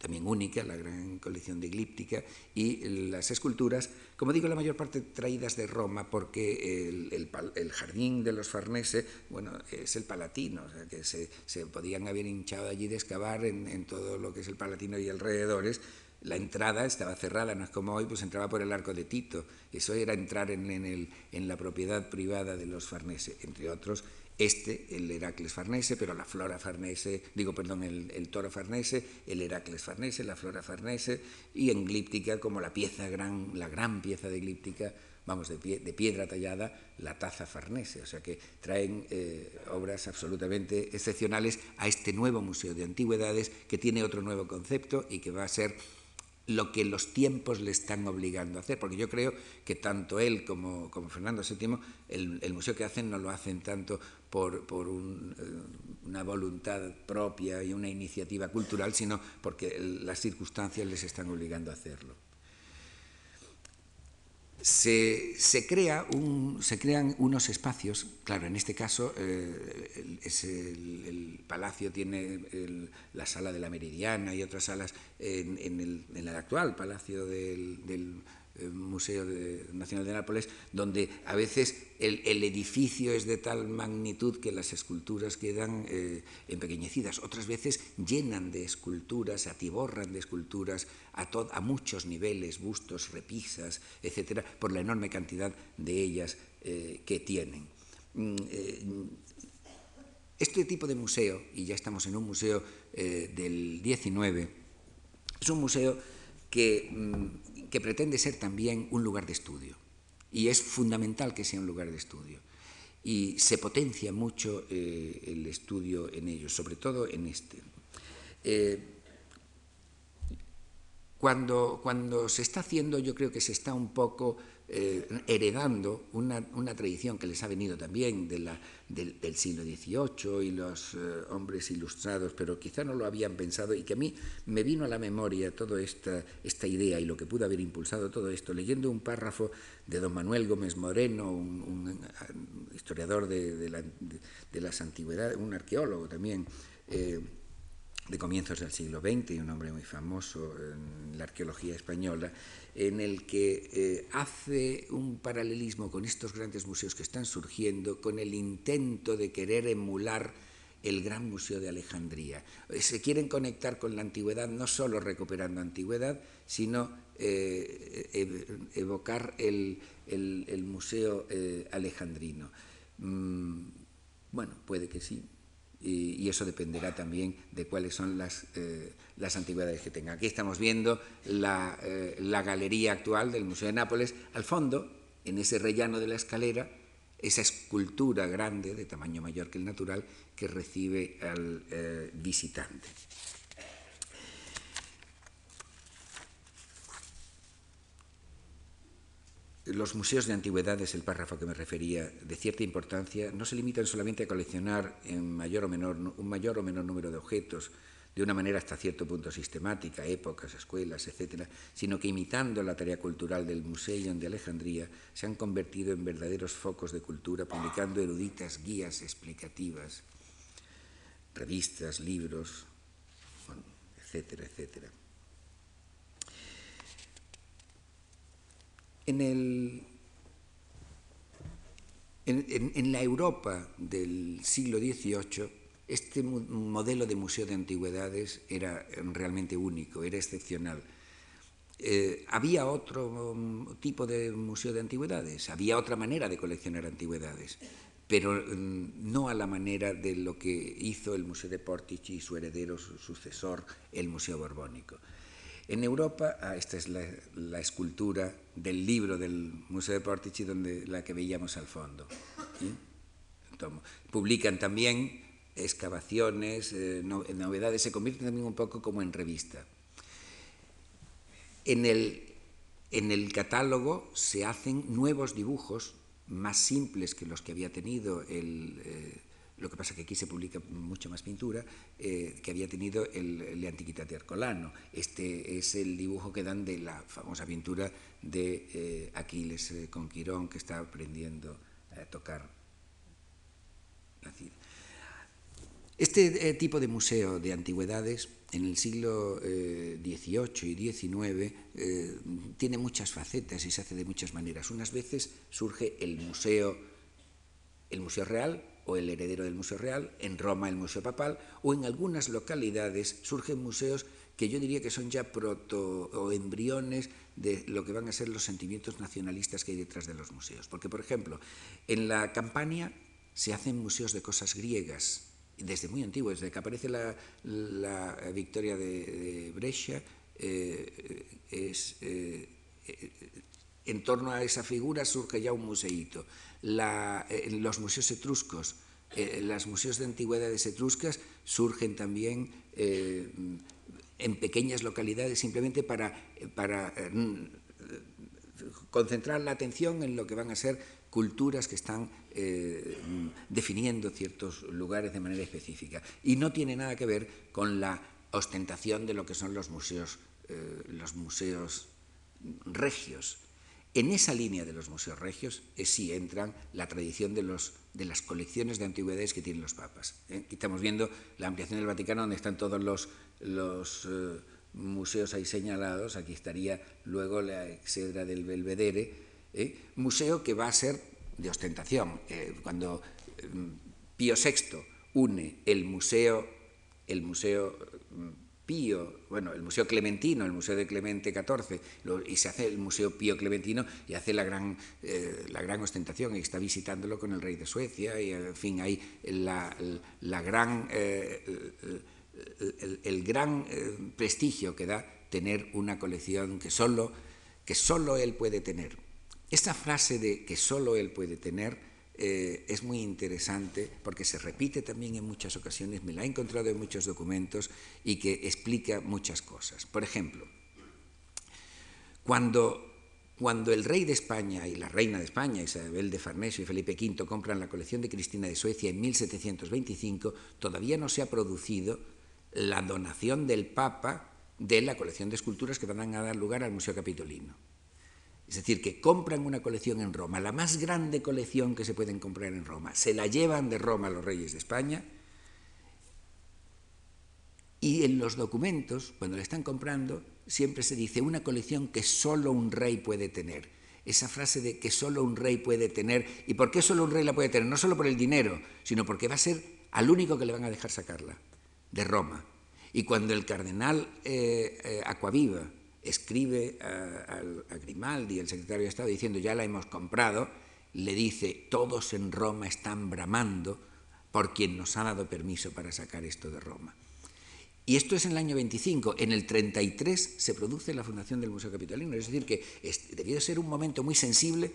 también única, la gran colección de glíptica, y las esculturas, como digo, la mayor parte traídas de Roma, porque el, jardín de los Farnese, bueno, es el Palatino, o sea, que se, podían haber hinchado allí de excavar en, todo lo que es el Palatino y alrededores, la entrada estaba cerrada, no es como hoy, pues entraba por el arco de Tito. Eso era entrar en, el, en la propiedad privada de los Farnese, entre otros este, el Heracles Farnese, pero la flora farnese, digo, perdón, el, toro farnese, el Heracles Farnese, la flora farnese, y en glíptica como la pieza gran, la gran pieza de glíptica, vamos, de, de piedra tallada, la taza farnese. O sea que traen eh, obras absolutamente excepcionales a este nuevo Museo de Antigüedades que tiene otro nuevo concepto y que va a ser lo que los tiempos le están obligando a hacer, porque yo creo que tanto él como, Fernando VII, el, el, museo que hacen no lo hacen tanto por, eh, una voluntad propia y una iniciativa cultural, sino porque las circunstancias les están obligando a hacerlo. Se, crea se crean unos espacios, claro, en este caso eh, el, palacio tiene la sala de la Meridiana y otras salas en, el, actual palacio del, Museo Nacional de Nápoles, donde a veces el, edificio es de tal magnitud que las esculturas quedan empequeñecidas, otras veces llenan de esculturas, atiborran de esculturas a, a muchos niveles, bustos, repisas, etcétera, por la enorme cantidad de ellas que tienen. Mm, este tipo de museo, y ya estamos en un museo del 19, es un museo mm, que, pretende ser también un lugar de estudio. Y es fundamental que sea un lugar de estudio. Y se potencia mucho eh, el estudio en ellos, sobre todo en este. Eh, cuando, cuando se está haciendo, yo creo que se está un poco eh, heredando una, tradición que les ha venido también del, siglo XVIII y los eh, hombres ilustrados, pero quizá no lo habían pensado y que a mí me vino a la memoria toda esta, esta idea y lo que pudo haber impulsado todo esto, leyendo un párrafo de don Manuel Gómez Moreno, un, historiador de, las antigüedades, un arqueólogo también. Eh, de comienzos del siglo XX y un hombre muy famoso en la arqueología española, en el que eh, hace un paralelismo con estos grandes museos que están surgiendo, con el intento de querer emular el Gran Museo de Alejandría. Se quieren conectar con la antigüedad no solo recuperando antigüedad, sino eh, evocar el, Museo eh, Alejandrino. Mm, bueno, puede que sí, y, eso dependerá también de cuáles son las, eh, las antigüedades que tenga. Aquí estamos viendo la, eh, la, galería actual del Museo de Nápoles. Al fondo, en ese rellano de la escalera, esa escultura grande, de tamaño mayor que el natural, que recibe al eh, visitante. Los museos de antigüedades, el párrafo que me refería, de cierta importancia, no se limitan solamente a coleccionar en mayor o menor, un mayor o menor número de objetos, de una manera hasta cierto punto sistemática, épocas, escuelas, etcétera, sino que imitando la tarea cultural del Museo de Alejandría, se han convertido en verdaderos focos de cultura, publicando eruditas guías explicativas, revistas, libros, etcétera, etcétera. En, la Europa del siglo XVIII, este modelo de museo de antigüedades era realmente único, era excepcional. Eh, había otro mm, tipo de museo de antigüedades, había otra manera de coleccionar antigüedades, pero mm, no a la manera de lo que hizo el Museo de Portici y su heredero, su sucesor, el Museo Borbónico. En Europa, ah, esta es la, escultura del libro del Museo de Portici, donde, la que veíamos al fondo. Publican también excavaciones, eh, novedades, se convierten también un poco como en revista. En el, en el catálogo se hacen nuevos dibujos más simples que los que había tenido el, eh, lo que pasa es que aquí se publica mucha más pintura eh, que había tenido el, el Antiquitate Arcolano. Este es el dibujo que dan de la famosa pintura de eh, Aquiles eh, con Quirón, que está aprendiendo a tocar la cira. Este tipo de museo de antigüedades en el siglo XVIII y XIX tiene muchas facetas y se hace de muchas maneras. Unas veces surge el museo, el museo real, o el heredero del Museo Real, en Roma el Museo Papal, o en algunas localidades surgen museos que yo diría que son ya proto o embriones de lo que van a ser los sentimientos nacionalistas que hay detrás de los museos. Porque, por ejemplo, en la campaña se hacen museos de cosas griegas, desde muy antiguo, desde que aparece la, victoria de, Brescia, eh, es, eh, en torno a esa figura surge ya un museíto eh, los museos etruscos, eh, los museos de antigüedades etruscas surgen también eh, en pequeñas localidades simplemente para, para concentrar la atención en lo que van a ser culturas que están definiendo ciertos lugares de manera específica. Y no tiene nada que ver con la ostentación de lo que son los museos, los museos regios, en esa línea de los museos regios es si entran la tradición de, las colecciones de antigüedades que tienen los papas. ¿eh? Estamos viendo la ampliación del Vaticano, donde están todos los, eh, museos ahí señalados, aquí estaría luego la exedra del Belvedere, ¿eh? museo que va a ser de ostentación. Eh, cuando Pío VI une el museo, el museo mm, Bueno, el Museo Clementino, el Museo de Clemente XIV, y se hace el Museo Pío Clementino y hace la gran, eh, la gran ostentación, y está visitándolo con el rey de Suecia, y en fin, hay la, gran, eh, el, gran eh, prestigio que da tener una colección que solo, que solo él puede tener. Esta frase de que solo él puede tener eh, es muy interesante porque se repite también en muchas ocasiones, me la he encontrado en muchos documentos y que explica muchas cosas. Por ejemplo, cuando, cuando el rey de España y la reina de España, Isabel de Farnesio y Felipe V, compran la colección de Cristina de Suecia en 1725, todavía no se ha producido la donación del Papa de la colección de esculturas que van a dar lugar al Museo Capitolino. Es decir, que compran una colección en Roma, la más grande colección que se pueden comprar en Roma, se la llevan de Roma los reyes de España y en los documentos, cuando la están comprando, siempre se dice una colección que solo un rey puede tener. Esa frase de que solo un rey puede tener, ¿y por qué solo un rey la puede tener? No solo por el dinero, sino porque va a ser al único que le van a dejar sacarla, de Roma. Y cuando el cardenal eh, eh, Aquaviva escribe a, Grimaldi, el secretario de Estado, diciendo ya la hemos comprado, le dice todos en Roma están bramando por quien nos ha dado permiso para sacar esto de Roma. Y esto es en el año 25. En el 33 se produce la fundación del Museo Capitolino. Es decir, que debió de ser un momento muy sensible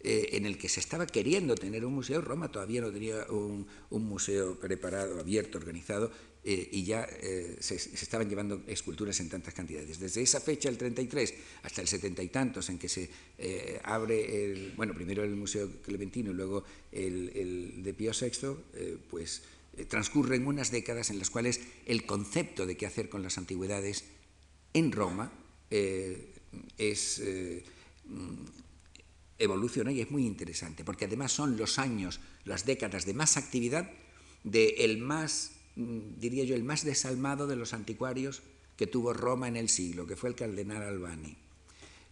eh, en el que se estaba queriendo tener un museo. Roma todavía no tenía un museo preparado, abierto, organizado, eh, y ya eh, se, estaban llevando esculturas en tantas cantidades. Desde esa fecha, el 33, hasta el 70 y tantos, en que se eh, abre, el, bueno, primero el Museo Clementino y luego el, de Pío VI, pues transcurren unas décadas en las cuales el concepto de qué hacer con las antigüedades en Roma evoluciona y es muy interesante, porque además son los años, las décadas de más actividad del más Mm, diría yo, el más desalmado de los anticuarios que tuvo Roma en el siglo, que fue el cardenal Albani.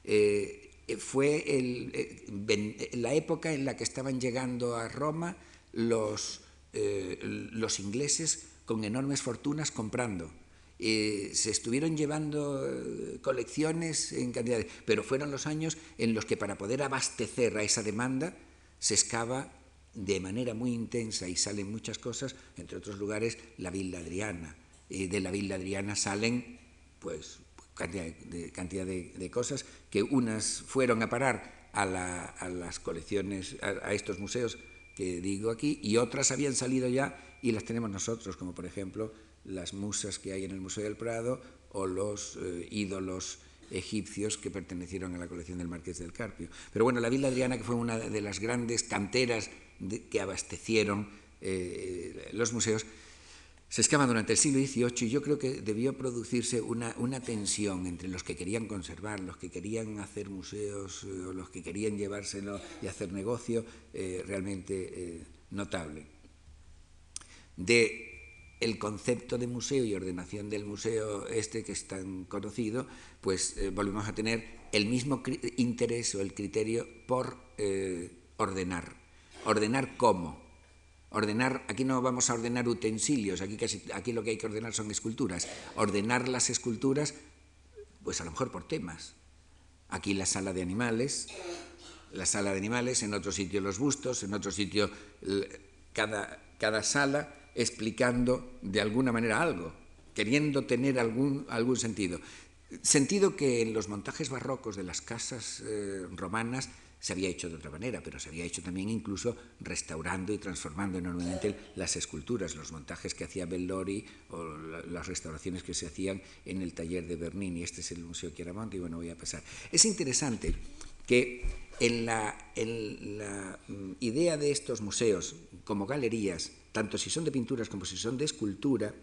Eh, fue eh, la época en la que estaban llegando a Roma los, eh, los ingleses con enormes fortunas comprando. se estuvieron llevando colecciones en cantidades, pero fueron los años en los que para poder abastecer a esa demanda se excava de manera muy intensa y salen muchas cosas, entre otros lugares la Villa Adriana. de la Villa Adriana salen pues cantidad de, cantidad de, cosas que unas fueron a parar a, las colecciones, a, estos museos que digo aquí, y otras habían salido ya y las tenemos nosotros, como por ejemplo las musas que hay en el Museo del Prado o los eh, ídolos egipcios que pertenecieron a la colección del Marqués del Carpio. Pero bueno, la Villa Adriana, que fue una de las grandes canteras que abastecieron eh, los museos, se excava durante el siglo XVIII y yo creo que debió producirse una, tensión entre los que querían conservar, los que querían hacer museos eh, o los que querían llevárselo y hacer negocio eh, realmente notable. De el concepto de museo y ordenación del museo este que es tan conocido, pues volvemos a tener el mismo interés o el criterio por ordenar Ordenar cómo. Ordenar, aquí no vamos a ordenar utensilios, aquí, casi, aquí lo que hay que ordenar son esculturas. Ordenar las esculturas, pues a lo mejor por temas. Aquí la sala de animales, la sala de animales, en otro sitio los bustos, en otro sitio cada, cada sala explicando de alguna manera algo, queriendo tener algún, algún sentido. Sentido que en los montajes barrocos de las casas eh, romanas se había hecho de otra manera, pero se había hecho también incluso restaurando y transformando enormemente las esculturas, los montajes que hacía Bellori o las restauraciones que se hacían en el taller de Bernini. Este es el Museo Chiaramonte y bueno, voy a pasar. Es interesante que en la, mm, idea de estos museos como galerías, tanto si son de pinturas como si son de escultura,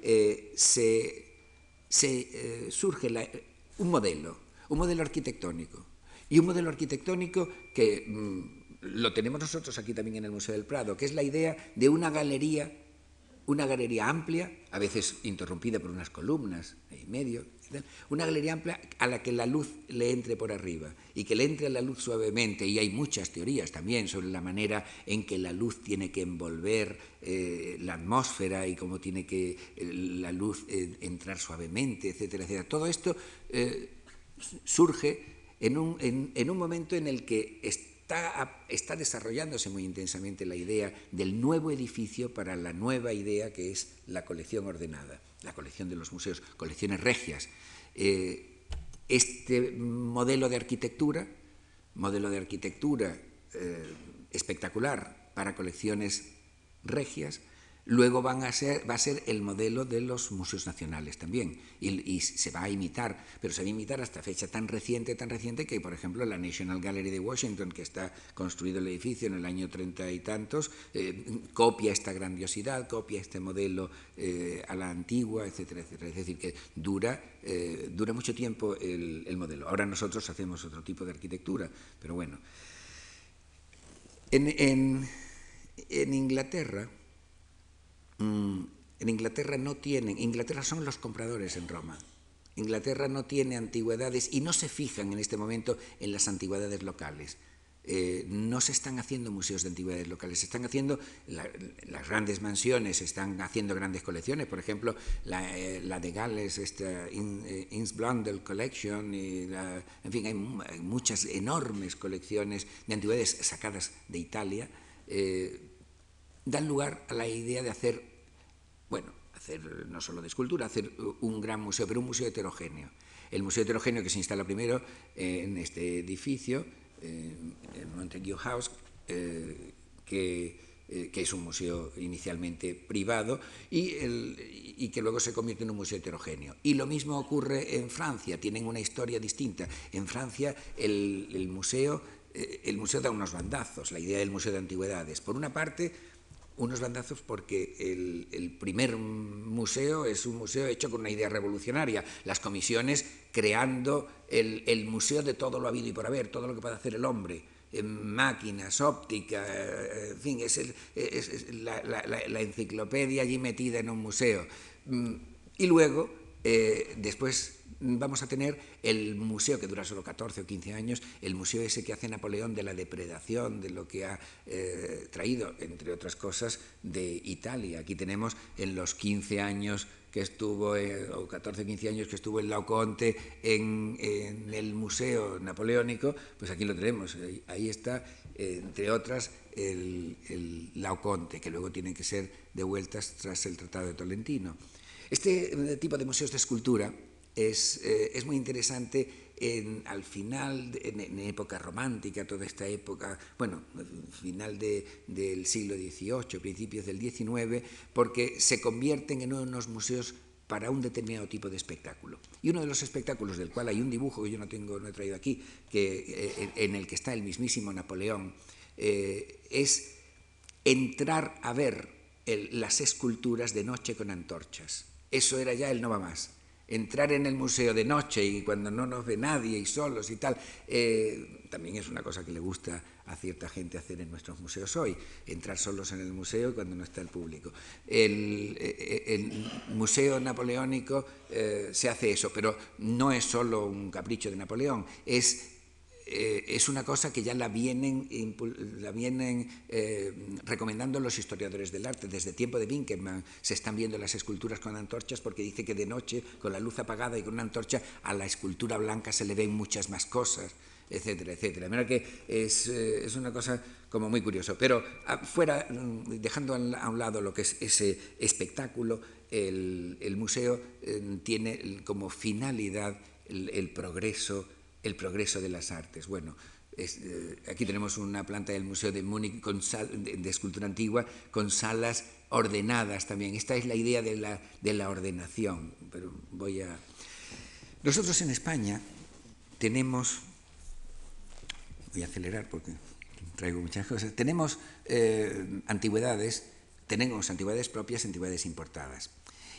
eh, se, eh, surge un modelo, un modelo arquitectónico y un modelo arquitectónico que mm, lo tenemos nosotros aquí también en el Museo del Prado, que es la idea de una galería una galería amplia, a veces interrumpida por unas columnas y medio, una galería amplia a la que la luz le entre por arriba y que le entre la luz suavemente. Y hay muchas teorías también sobre la manera en que la luz tiene que envolver eh, la atmósfera y cómo tiene que eh, la luz eh, entrar suavemente, etcétera, etcétera. Todo esto surge en un, en un momento en el que está, desarrollándose muy intensamente la idea del nuevo edificio para la nueva idea que es la colección ordenada, la colección de los museos, colecciones regias. Eh, este modelo de arquitectura, modelo de arquitectura eh, espectacular para colecciones regias, Luego a ser, va a ser el modelo de los museos nacionales también, y, se va a imitar, pero se va a imitar hasta fecha tan reciente, tan reciente que, por ejemplo, la National Gallery de Washington, que está construido el edificio en el año treinta y tantos, eh, copia esta grandiosidad, copia este modelo eh, a la antigua, etcétera, etcétera. Es decir, que dura, eh, dura mucho tiempo el, modelo. Ahora nosotros hacemos otro tipo de arquitectura, pero bueno. en Inglaterra, Mm, en Inglaterra no tienen, Inglaterra son los compradores en Roma. Inglaterra no tiene antigüedades y no se fijan en este momento en las antigüedades locales. Eh, no se están haciendo museos de antigüedades locales, se están haciendo las grandes mansiones, se están haciendo grandes colecciones, por ejemplo, la, eh, de Gales, esta In, eh, Collection, en fin, hay, muchas enormes colecciones de antigüedades sacadas de Italia, dan lugar a la idea de hacer bueno, hacer no solo de escultura, hacer un gran museo, pero un museo heterogéneo. El museo heterogéneo que se instala primero en este edificio, en Montague House, eh, eh, que, es un museo inicialmente privado y, que luego se convierte en un museo heterogéneo. Y lo mismo ocurre en Francia, tienen una historia distinta. En Francia el, museo, eh, el museo da unos bandazos, la idea del museo de antigüedades. Por una parte, unos bandazos porque el, primer museo es un museo hecho con una idea revolucionaria. Las comisiones creando el, museo de todo lo habido y por haber, todo lo que puede hacer el hombre. máquinas, óptica, en fin, es, la, enciclopedia allí metida en un museo. Mm, y luego, eh, después vamos a tener el museo que dura solo 14 o 15 años, el museo ese que hace Napoleón de la depredación, de lo que ha eh, traído, entre otras cosas, de Italia. Aquí tenemos en los 15 años que estuvo, eh, o 14 o 15 años que estuvo en Laoconte en, en, el Museo Napoleónico, pues aquí lo tenemos. Ahí está, entre otras, el, el Laoconte, que luego tienen que ser devueltas tras el Tratado de Tolentino. Este eh, tipo de museos de escultura es, eh, es muy interesante en, al final, en, época romántica, toda esta época, bueno, final de, del siglo XVIII, principios del XIX, porque se convierten en unos museos para un determinado tipo de espectáculo. Y uno de los espectáculos del cual hay un dibujo que yo no tengo, no he traído aquí, que, eh, en el que está el mismísimo Napoleón, eh, es entrar a ver las esculturas de noche con antorchas. Eso era ya el no va más entrar en el museo de noche y cuando no nos ve nadie y solos y tal, eh, también es una cosa que le gusta a cierta gente hacer en nuestros museos hoy, entrar solos en el museo cuando no está el público. El, eh, museo napoleónico eh, se hace eso, pero no es solo un capricho de Napoleón, es eh, es una cosa que ya la vienen, la vienen eh, recomendando los historiadores del arte. Desde tiempo de Winkelmann se están viendo las esculturas con antorchas porque dice que de noche, con la luz apagada y con una antorcha, a la escultura blanca se le ven muchas más cosas etcétera, etcétera. De que es, eh, es, una cosa como muy curiosa. Pero ah, fuera, mm, dejando a un lado lo que es ese espectáculo, el, el museo tiene como finalidad el progreso el progreso de las artes. Bueno, eh, aquí tenemos una planta del Museo de Múnich de, escultura antigua con salas ordenadas también. Esta es la idea de la, de la ordenación. Pero voy a. Nosotros en España tenemos. Voy a acelerar porque traigo muchas cosas. Tenemos eh, antigüedades, tenemos antigüedades propias, antigüedades importadas.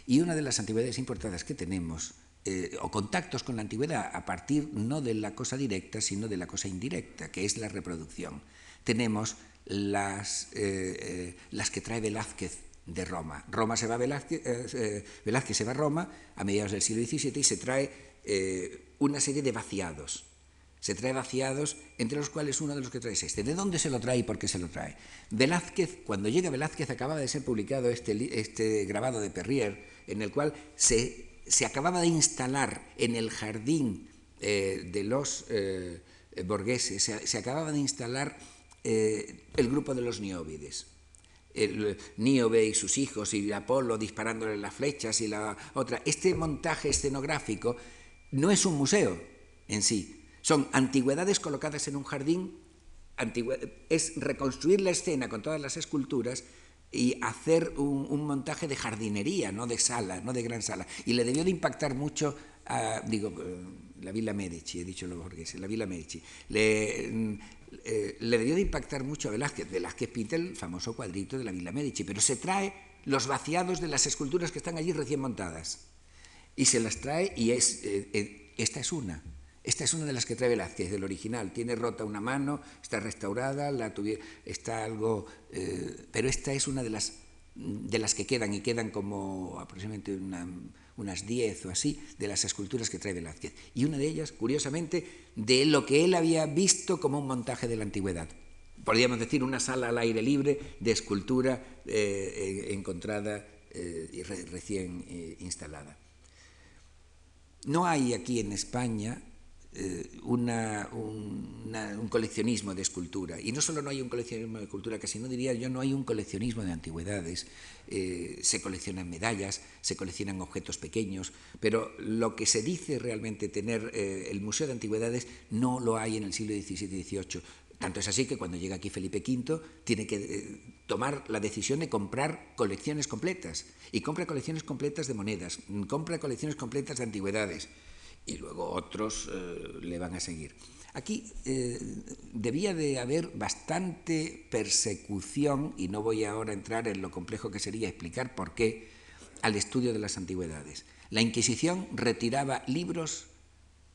Y una de las antigüedades importadas que tenemos eh, o contactos con la antigüedad a partir no de la cosa directa, sino de la cosa indirecta, que es la reproducción. Tenemos las, eh, eh, las que trae Velázquez de Roma. Roma se va Velázquez, eh, Velázquez se va a Roma a mediados del siglo XVII y se trae una serie de vaciados. Se trae vaciados, entre los cuales uno de los que trae es este. ¿De dónde se lo trae y por qué se lo trae? Velázquez, cuando llega Velázquez, acababa de ser publicado este, este grabado de Perrier, en el cual se, se acababa de instalar en el jardín eh, de los eh, se, acababa de instalar eh, el grupo de los nióbides. El Níobe y sus hijos y Apolo disparándole las flechas y la otra. Este montaje escenográfico no es un museo en sí, son antigüedades colocadas en un jardín, es reconstruir la escena con todas las esculturas y hacer un, montaje de jardinería, no de sala, no de gran sala. Y le debió de impactar mucho a, digo, eh, la Villa Medici, he dicho los borghese, la Villa Medici. Le, mm, eh, le debió de impactar mucho a Velázquez. Velázquez pinta el famoso cuadrito de la Villa Medici, pero se trae los vaciados de las esculturas que están allí recién montadas. Y se las trae y es, eh, esta es una. Esta es una de las que trae Velázquez, del original. Tiene rota una mano, está restaurada, está algo... Eh, pero esta es una de las, de las que quedan, y quedan como aproximadamente unas 10 o así, de las esculturas que trae Velázquez. Y una de ellas, curiosamente, de lo que él había visto como un montaje de la antigüedad. Podríamos decir una sala al aire libre de escultura eh, encontrada eh, y recién instalada. No hay aquí en España eh, un coleccionismo de escultura. Y no solo no hay un coleccionismo de cultura, casi no diría yo, no hay un coleccionismo de antigüedades. Eh, se coleccionan medallas, se coleccionan objetos pequeños, pero lo que se dice realmente tener eh, el Museo de Antigüedades no lo hay en el siglo XVII y XVIII. Tanto es así que cuando llega aquí Felipe V tiene que tomar la decisión de comprar colecciones completas. Y compra colecciones completas de monedas, compra colecciones completas de antigüedades y luego otros eh, le van a seguir. Aquí eh, debía de haber bastante persecución, y no voy ahora a entrar en lo complejo que sería explicar por qué, al estudio de las antigüedades. La Inquisición retiraba libros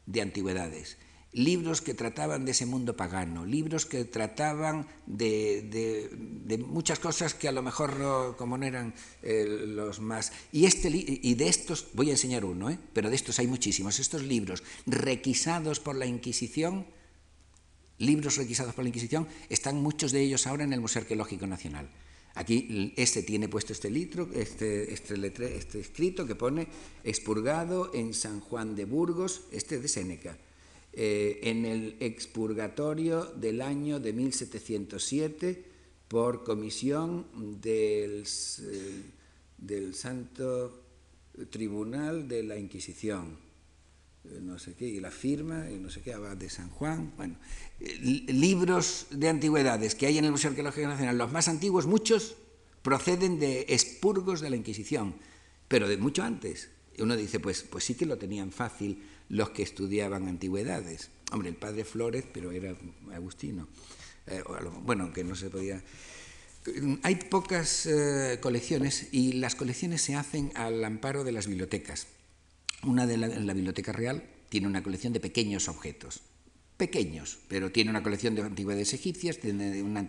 de antigüedades libros que trataban de ese mundo pagano, libros que trataban de, muchas cosas que a lo mejor no, como no eran eh, los más... Y, este, y de estos, voy a enseñar uno, ¿eh? pero de estos hay muchísimos, estos libros requisados por la Inquisición, libros requisados por la Inquisición, están muchos de ellos ahora en el Museo Arqueológico Nacional. Aquí este tiene puesto este litro, este, este, este escrito que pone expurgado en San Juan de Burgos, este de Séneca eh, en el expurgatorio del año de 1707 por comisión del, eh, del Santo Tribunal de la Inquisición eh, no sé qué, y la firma, y no sé qué, de San Juan. Bueno, libros de antigüedades que hay en el Museo Arqueológico Nacional, los más antiguos, muchos, proceden de expurgos de la Inquisición, pero de mucho antes. Uno dice, pues, pues sí que lo tenían fácil los que estudiaban antigüedades. Hombre, el padre Flores, pero era agustino. Eh, bueno, que no se podía... Hay pocas eh, colecciones y las colecciones se hacen al amparo de las bibliotecas. Una de la, la Biblioteca Real tiene una colección de pequeños objetos, pequeños, pero tiene una colección de antigüedades egipcias, tiene una,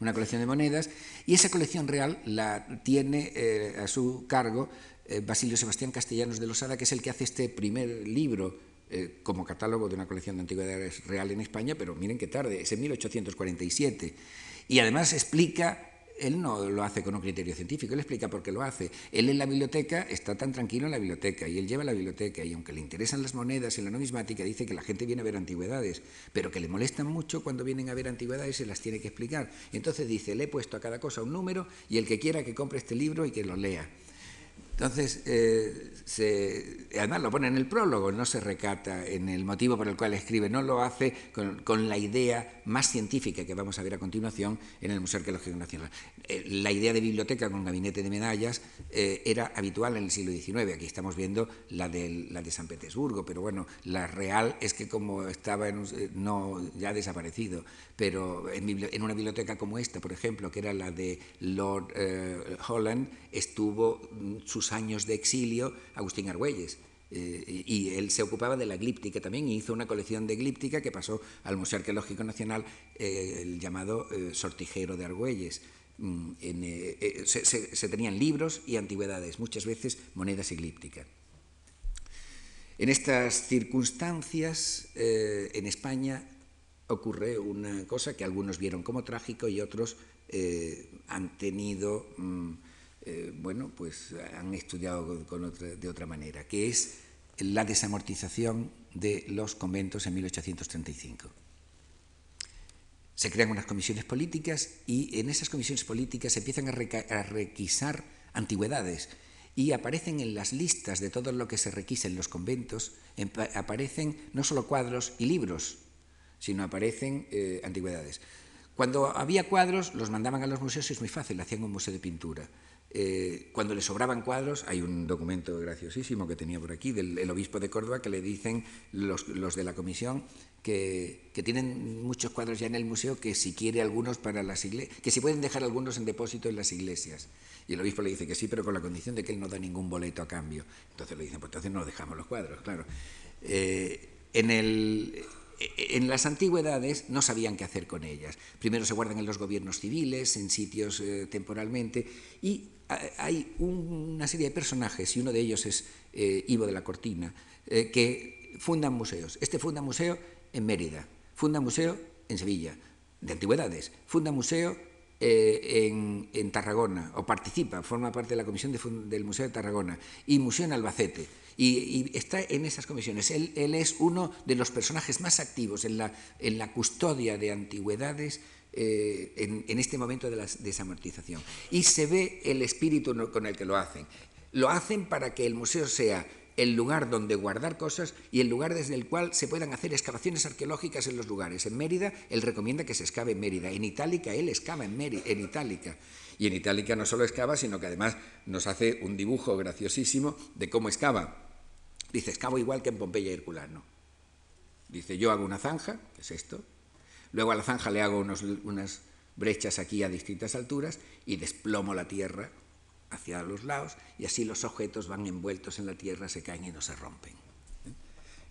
una colección de monedas, y esa colección real la tiene eh, a su cargo eh, Basilio Sebastián Castellanos de Losada, que es el que hace este primer libro eh, como catálogo de una colección de antigüedades real en España, pero miren qué tarde, es en 1847. Y además explica él no lo hace con un criterio científico, él explica por qué lo hace. Él en la biblioteca está tan tranquilo en la biblioteca y él lleva la biblioteca y aunque le interesan las monedas y la numismática, dice que la gente viene a ver antigüedades, pero que le molestan mucho cuando vienen a ver antigüedades y las tiene que explicar. Entonces dice, le he puesto a cada cosa un número y el que quiera que compre este libro y que lo lea. Entonces, eh, además lo pone en el prólogo, no se recata en el motivo por el cual escribe, no lo hace con, la idea más científica que vamos a ver a continuación en el Museo Arqueológico Nacional. Eh, la idea de biblioteca con gabinete de medallas eh, era habitual en el siglo XIX, aquí estamos viendo la de, la de San Petersburgo, pero bueno, la real es que como estaba en, no, ya desaparecido, pero en, una biblioteca como esta, por ejemplo, que era la de Lord Holland, estuvo sus años de exilio Agustín Argüelles. Eh, y él se ocupaba de la glíptica también y hizo una colección de glíptica que pasó al Museo Arqueológico Nacional, eh, el llamado eh, Sortijero de Argüelles. mm, se, tenían libros y antigüedades, muchas veces monedas eclípticas. En estas circunstancias, en España ocurre una cosa que algunos vieron como trágico y otros han tenido, mm, bueno, pues han estudiado de otra manera, que es la desamortización de los conventos en 1835. Se crean unas comisiones políticas y en esas comisiones políticas se empiezan a, requisar antigüedades y aparecen en las listas de todo lo que se requisa en los conventos, aparecen no solo cuadros y libros, sino aparecen eh, antigüedades. Cuando había cuadros, los mandaban a los museos y es muy fácil, hacían un museo de pintura. Eh, cuando le sobraban cuadros, hay un documento graciosísimo que tenía por aquí del obispo de Córdoba que le dicen los, de la comisión que, tienen muchos cuadros ya en el museo que si quiere algunos para las iglesias, que si pueden dejar algunos en depósito en las iglesias. Y el obispo le dice que sí, pero con la condición de que él no da ningún boleto a cambio. Entonces le dicen, pues entonces no dejamos los cuadros, claro. Eh, en el, en las antigüedades no sabían qué hacer con ellas. Primero se guardan en los gobiernos civiles, en sitios eh, temporalmente, y hay una serie de personajes, y uno de ellos es eh, Ivo de la Cortina, eh, que fundan museos. Este funda museo en Mérida, funda museo en Sevilla, de antigüedades, funda museo en, Tarragona, o participa, forma parte de la comisión del Museo de Tarragona, y museo en Albacete y, está en esas comisiones. Él, es uno de los personajes más activos en la, en la custodia de antigüedades eh, en, este momento de la desamortización. Y se ve el espíritu con el que lo hacen. Lo hacen para que el museo sea el lugar donde guardar cosas y el lugar desde el cual se puedan hacer excavaciones arqueológicas en los lugares. En Mérida, él recomienda que se excave en Mérida. En Itálica, él excava en, Mérida, en Itálica. Y en Itálica no solo excava, sino que además nos hace un dibujo graciosísimo de cómo excava. Dice, excavo igual que en Pompeya y Herculano. Dice, yo hago una zanja, que es esto, luego a la zanja le hago unas brechas aquí a distintas alturas y desplomo la tierra hacia los lados y así los objetos van envueltos en la tierra, se caen y no se rompen.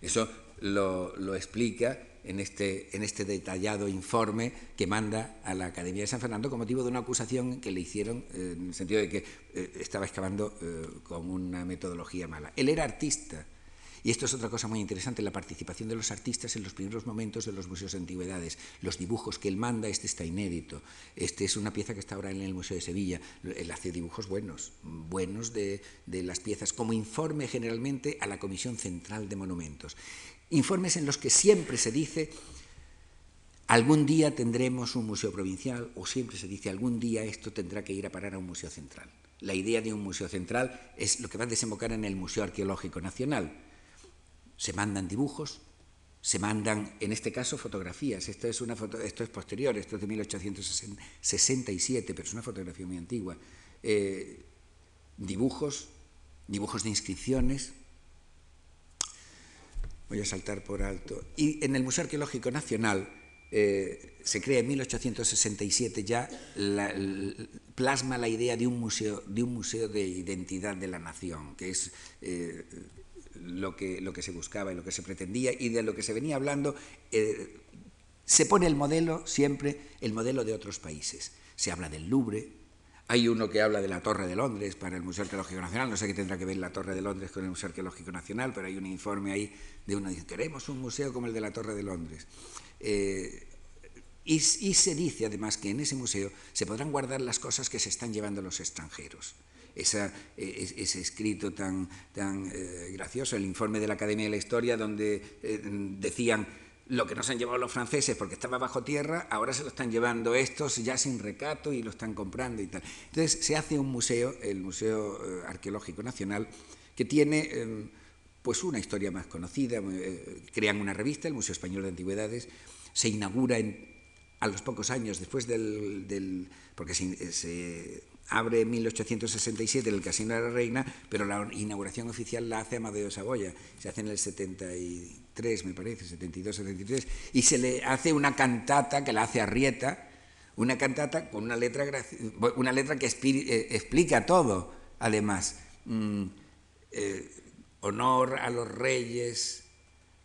Eso lo, explica en este, en este, detallado informe que manda a la Academia de San Fernando con motivo de una acusación que le hicieron eh, en el sentido de que eh, estaba excavando eh, con una metodología mala. Él era artista, y esto es otra cosa muy interesante, la participación de los artistas en los primeros momentos de los museos de antigüedades. Los dibujos que él manda, este está inédito. Este es una pieza que está ahora en el Museo de Sevilla. Él hace dibujos buenos, buenos de, las piezas, como informe generalmente a la Comisión Central de Monumentos. Informes en los que siempre se dice algún día tendremos un museo provincial o siempre se dice algún día esto tendrá que ir a parar a un museo central. La idea de un museo central es lo que va a desembocar en el Museo Arqueológico Nacional se mandan dibujos, se mandan, en este caso, fotografías. Esto es, una foto, esto es posterior, esto es de 1867, pero es una fotografía muy antigua. Eh, dibujos, dibujos de inscripciones. Voy a saltar por alto. Y en el Museo Arqueológico Nacional eh, se crea en 1867 ya, plasma la idea de un, museo, de un museo de identidad de la nación, que es eh, lo que, lo que se buscaba y lo que se pretendía y de lo que se venía hablando, eh, se pone el modelo siempre, el modelo de otros países. Se habla del Louvre, hay uno que habla de la Torre de Londres para el Museo Arqueológico Nacional, no sé qué tendrá que ver la Torre de Londres con el Museo Arqueológico Nacional, pero hay un informe ahí de uno que dice, queremos un museo como el de la Torre de Londres. Eh, y, y, se dice además que en ese museo se podrán guardar las cosas que se están llevando los extranjeros. E, ese escrito tan, tan eh, gracioso, el informe de la Academia de la Historia, donde eh, decían lo que nos han llevado los franceses porque estaba bajo tierra, ahora se lo están llevando estos ya sin recato y lo están comprando y tal. Entonces se hace un museo, el Museo eh, Arqueológico Nacional, que tiene em, pues una historia más conocida, crean una revista, el Museo Español de Antigüedades, se inaugura a los pocos años después del, porque se abre en 1867 el Casino de la Reina, pero la inauguración oficial la hace Amadeo Saboya, se hace en el 73, me parece, 72, 73, y se le hace una cantata que la hace Arrieta, una cantata con una letra, una letra que eh, explica todo, además. Mm, eh, honor a los reyes,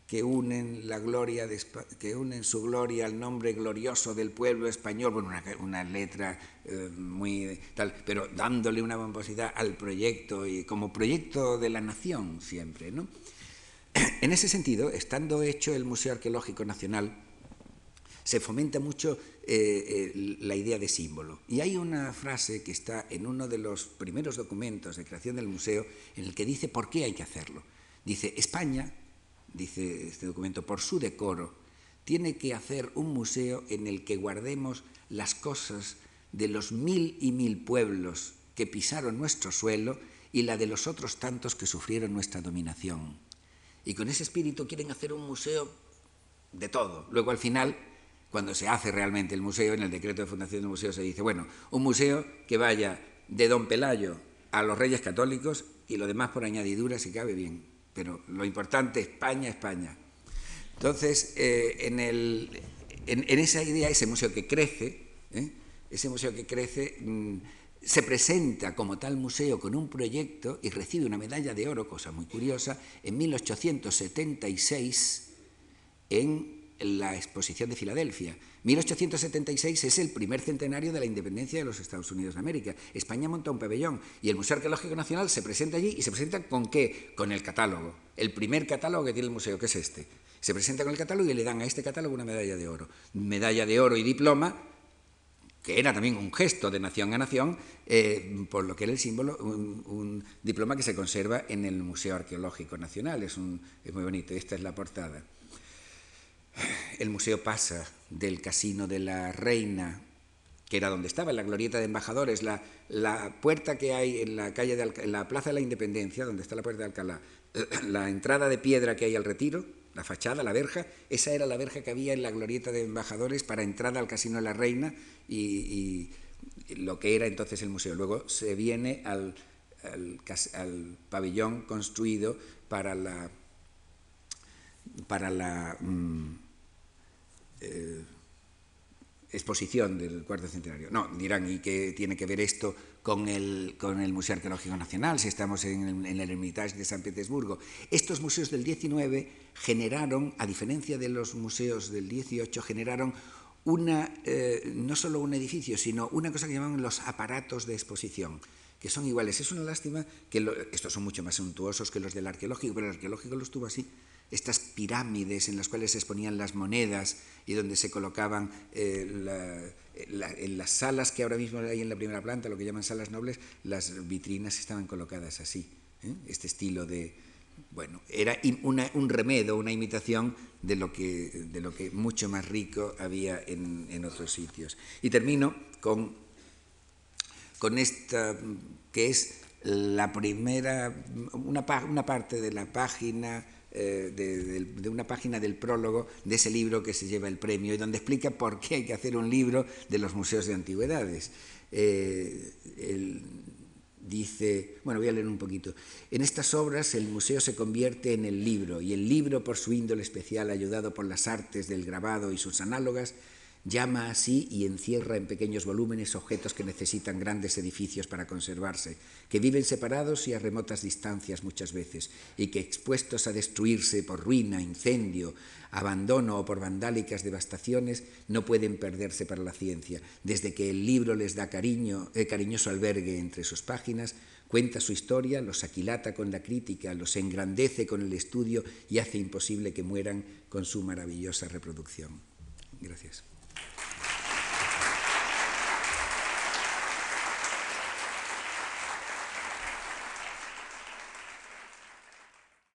que unen la gloria de, que unen su gloria al nombre glorioso del pueblo español, bueno, una, una letra eh, muy tal, pero dándole una pomposidad al proyecto y como proyecto de la nación siempre, ¿no? [clears throat] En ese sentido, estando hecho el Museo Arqueológico Nacional, se fomenta mucho eh, la idea de símbolo. Y hay una frase que está en uno de los primeros documentos de creación del museo en el que dice por qué hay que hacerlo. Dice, España dice este documento, por su decoro, tiene que hacer un museo en el que guardemos las cosas de los mil y mil pueblos que pisaron nuestro suelo y la de los otros tantos que sufrieron nuestra dominación. Y con ese espíritu quieren hacer un museo de todo. Luego al final, cuando se hace realmente el museo, en el decreto de fundación del museo se dice, bueno, un museo que vaya de Don Pelayo a los Reyes Católicos y lo demás por añadidura si cabe bien pero lo importante, España, España. Entonces, eh, en, esa idea, ese museo que crece, ¿eh? ese museo que crece, mm, se presenta como tal museo con un proyecto y recibe una medalla de oro, cosa muy curiosa, en 1876 en la exposición de Filadelfia. 1876 es el primer centenario de la independencia de los Estados Unidos de América. España monta un pabellón y el Museo Arqueológico Nacional se presenta allí y se presenta con qué? Con el catálogo. El primer catálogo que tiene el museo, que es este. Se presenta con el catálogo y le dan a este catálogo una medalla de oro. Medalla de oro y diploma, que era también un gesto de nación a nación, eh, por lo que era el símbolo, un, diploma que se conserva en el Museo Arqueológico Nacional. Es, es muy bonito. Esta es la portada el museo pasa del Casino de la Reina, que era donde estaba, la glorieta de embajadores, la, puerta que hay en la, calle de en la Plaza de la Independencia, donde está la puerta de Alcalá, [clears throat] la entrada de piedra que hay al retiro, la fachada, la verja, esa era la verja que había en la glorieta de embajadores para entrada al Casino de la Reina y, lo que era entonces el museo. Luego se viene al, pabellón construido para la... Para la mm, eh, exposición del cuarto centenario. No, dirán, ¿y qué tiene que ver esto con el, con el Museo Arqueológico Nacional si estamos en, el Hermitage de San Petersburgo? Estos museos del 19 generaron, a diferencia de los museos del 18, generaron una, eh, no solo un edificio, sino una cosa que llaman los aparatos de exposición que son iguales. Es una lástima que estos son mucho más suntuosos que los del arqueológico, pero el arqueológico los tuvo así estas pirámides en las cuales se exponían las monedas y donde se colocaban eh, en las salas que ahora mismo hay en la primera planta, lo que llaman salas nobles, las vitrinas estaban colocadas así. ¿eh? Este estilo de, bueno, era un remedio, una imitación de lo que, de lo que mucho más rico había en, en otros sitios. Y termino con, con esta, que es la primera, una, una parte de la página eh, de, una página del prólogo de ese libro que se lleva el premio y donde explica por qué hay que hacer un libro de los museos de antigüedades. Eh, dice, bueno, voy a leer un poquito. En estas obras el museo se convierte en el libro y el libro, por su índole especial, ayudado por las artes del grabado y sus análogas, Llama así y encierra en pequeños volúmenes objetos que necesitan grandes edificios para conservarse, que viven separados y a remotas distancias muchas veces, y que expuestos a destruirse por ruina, incendio, abandono o por vandálicas devastaciones, no pueden perderse para la ciencia. Desde que el libro les da cariño, eh, cariñoso albergue entre sus páginas, cuenta su historia, los aquilata con la crítica, los engrandece con el estudio y hace imposible que mueran con su maravillosa reproducción. Gracias.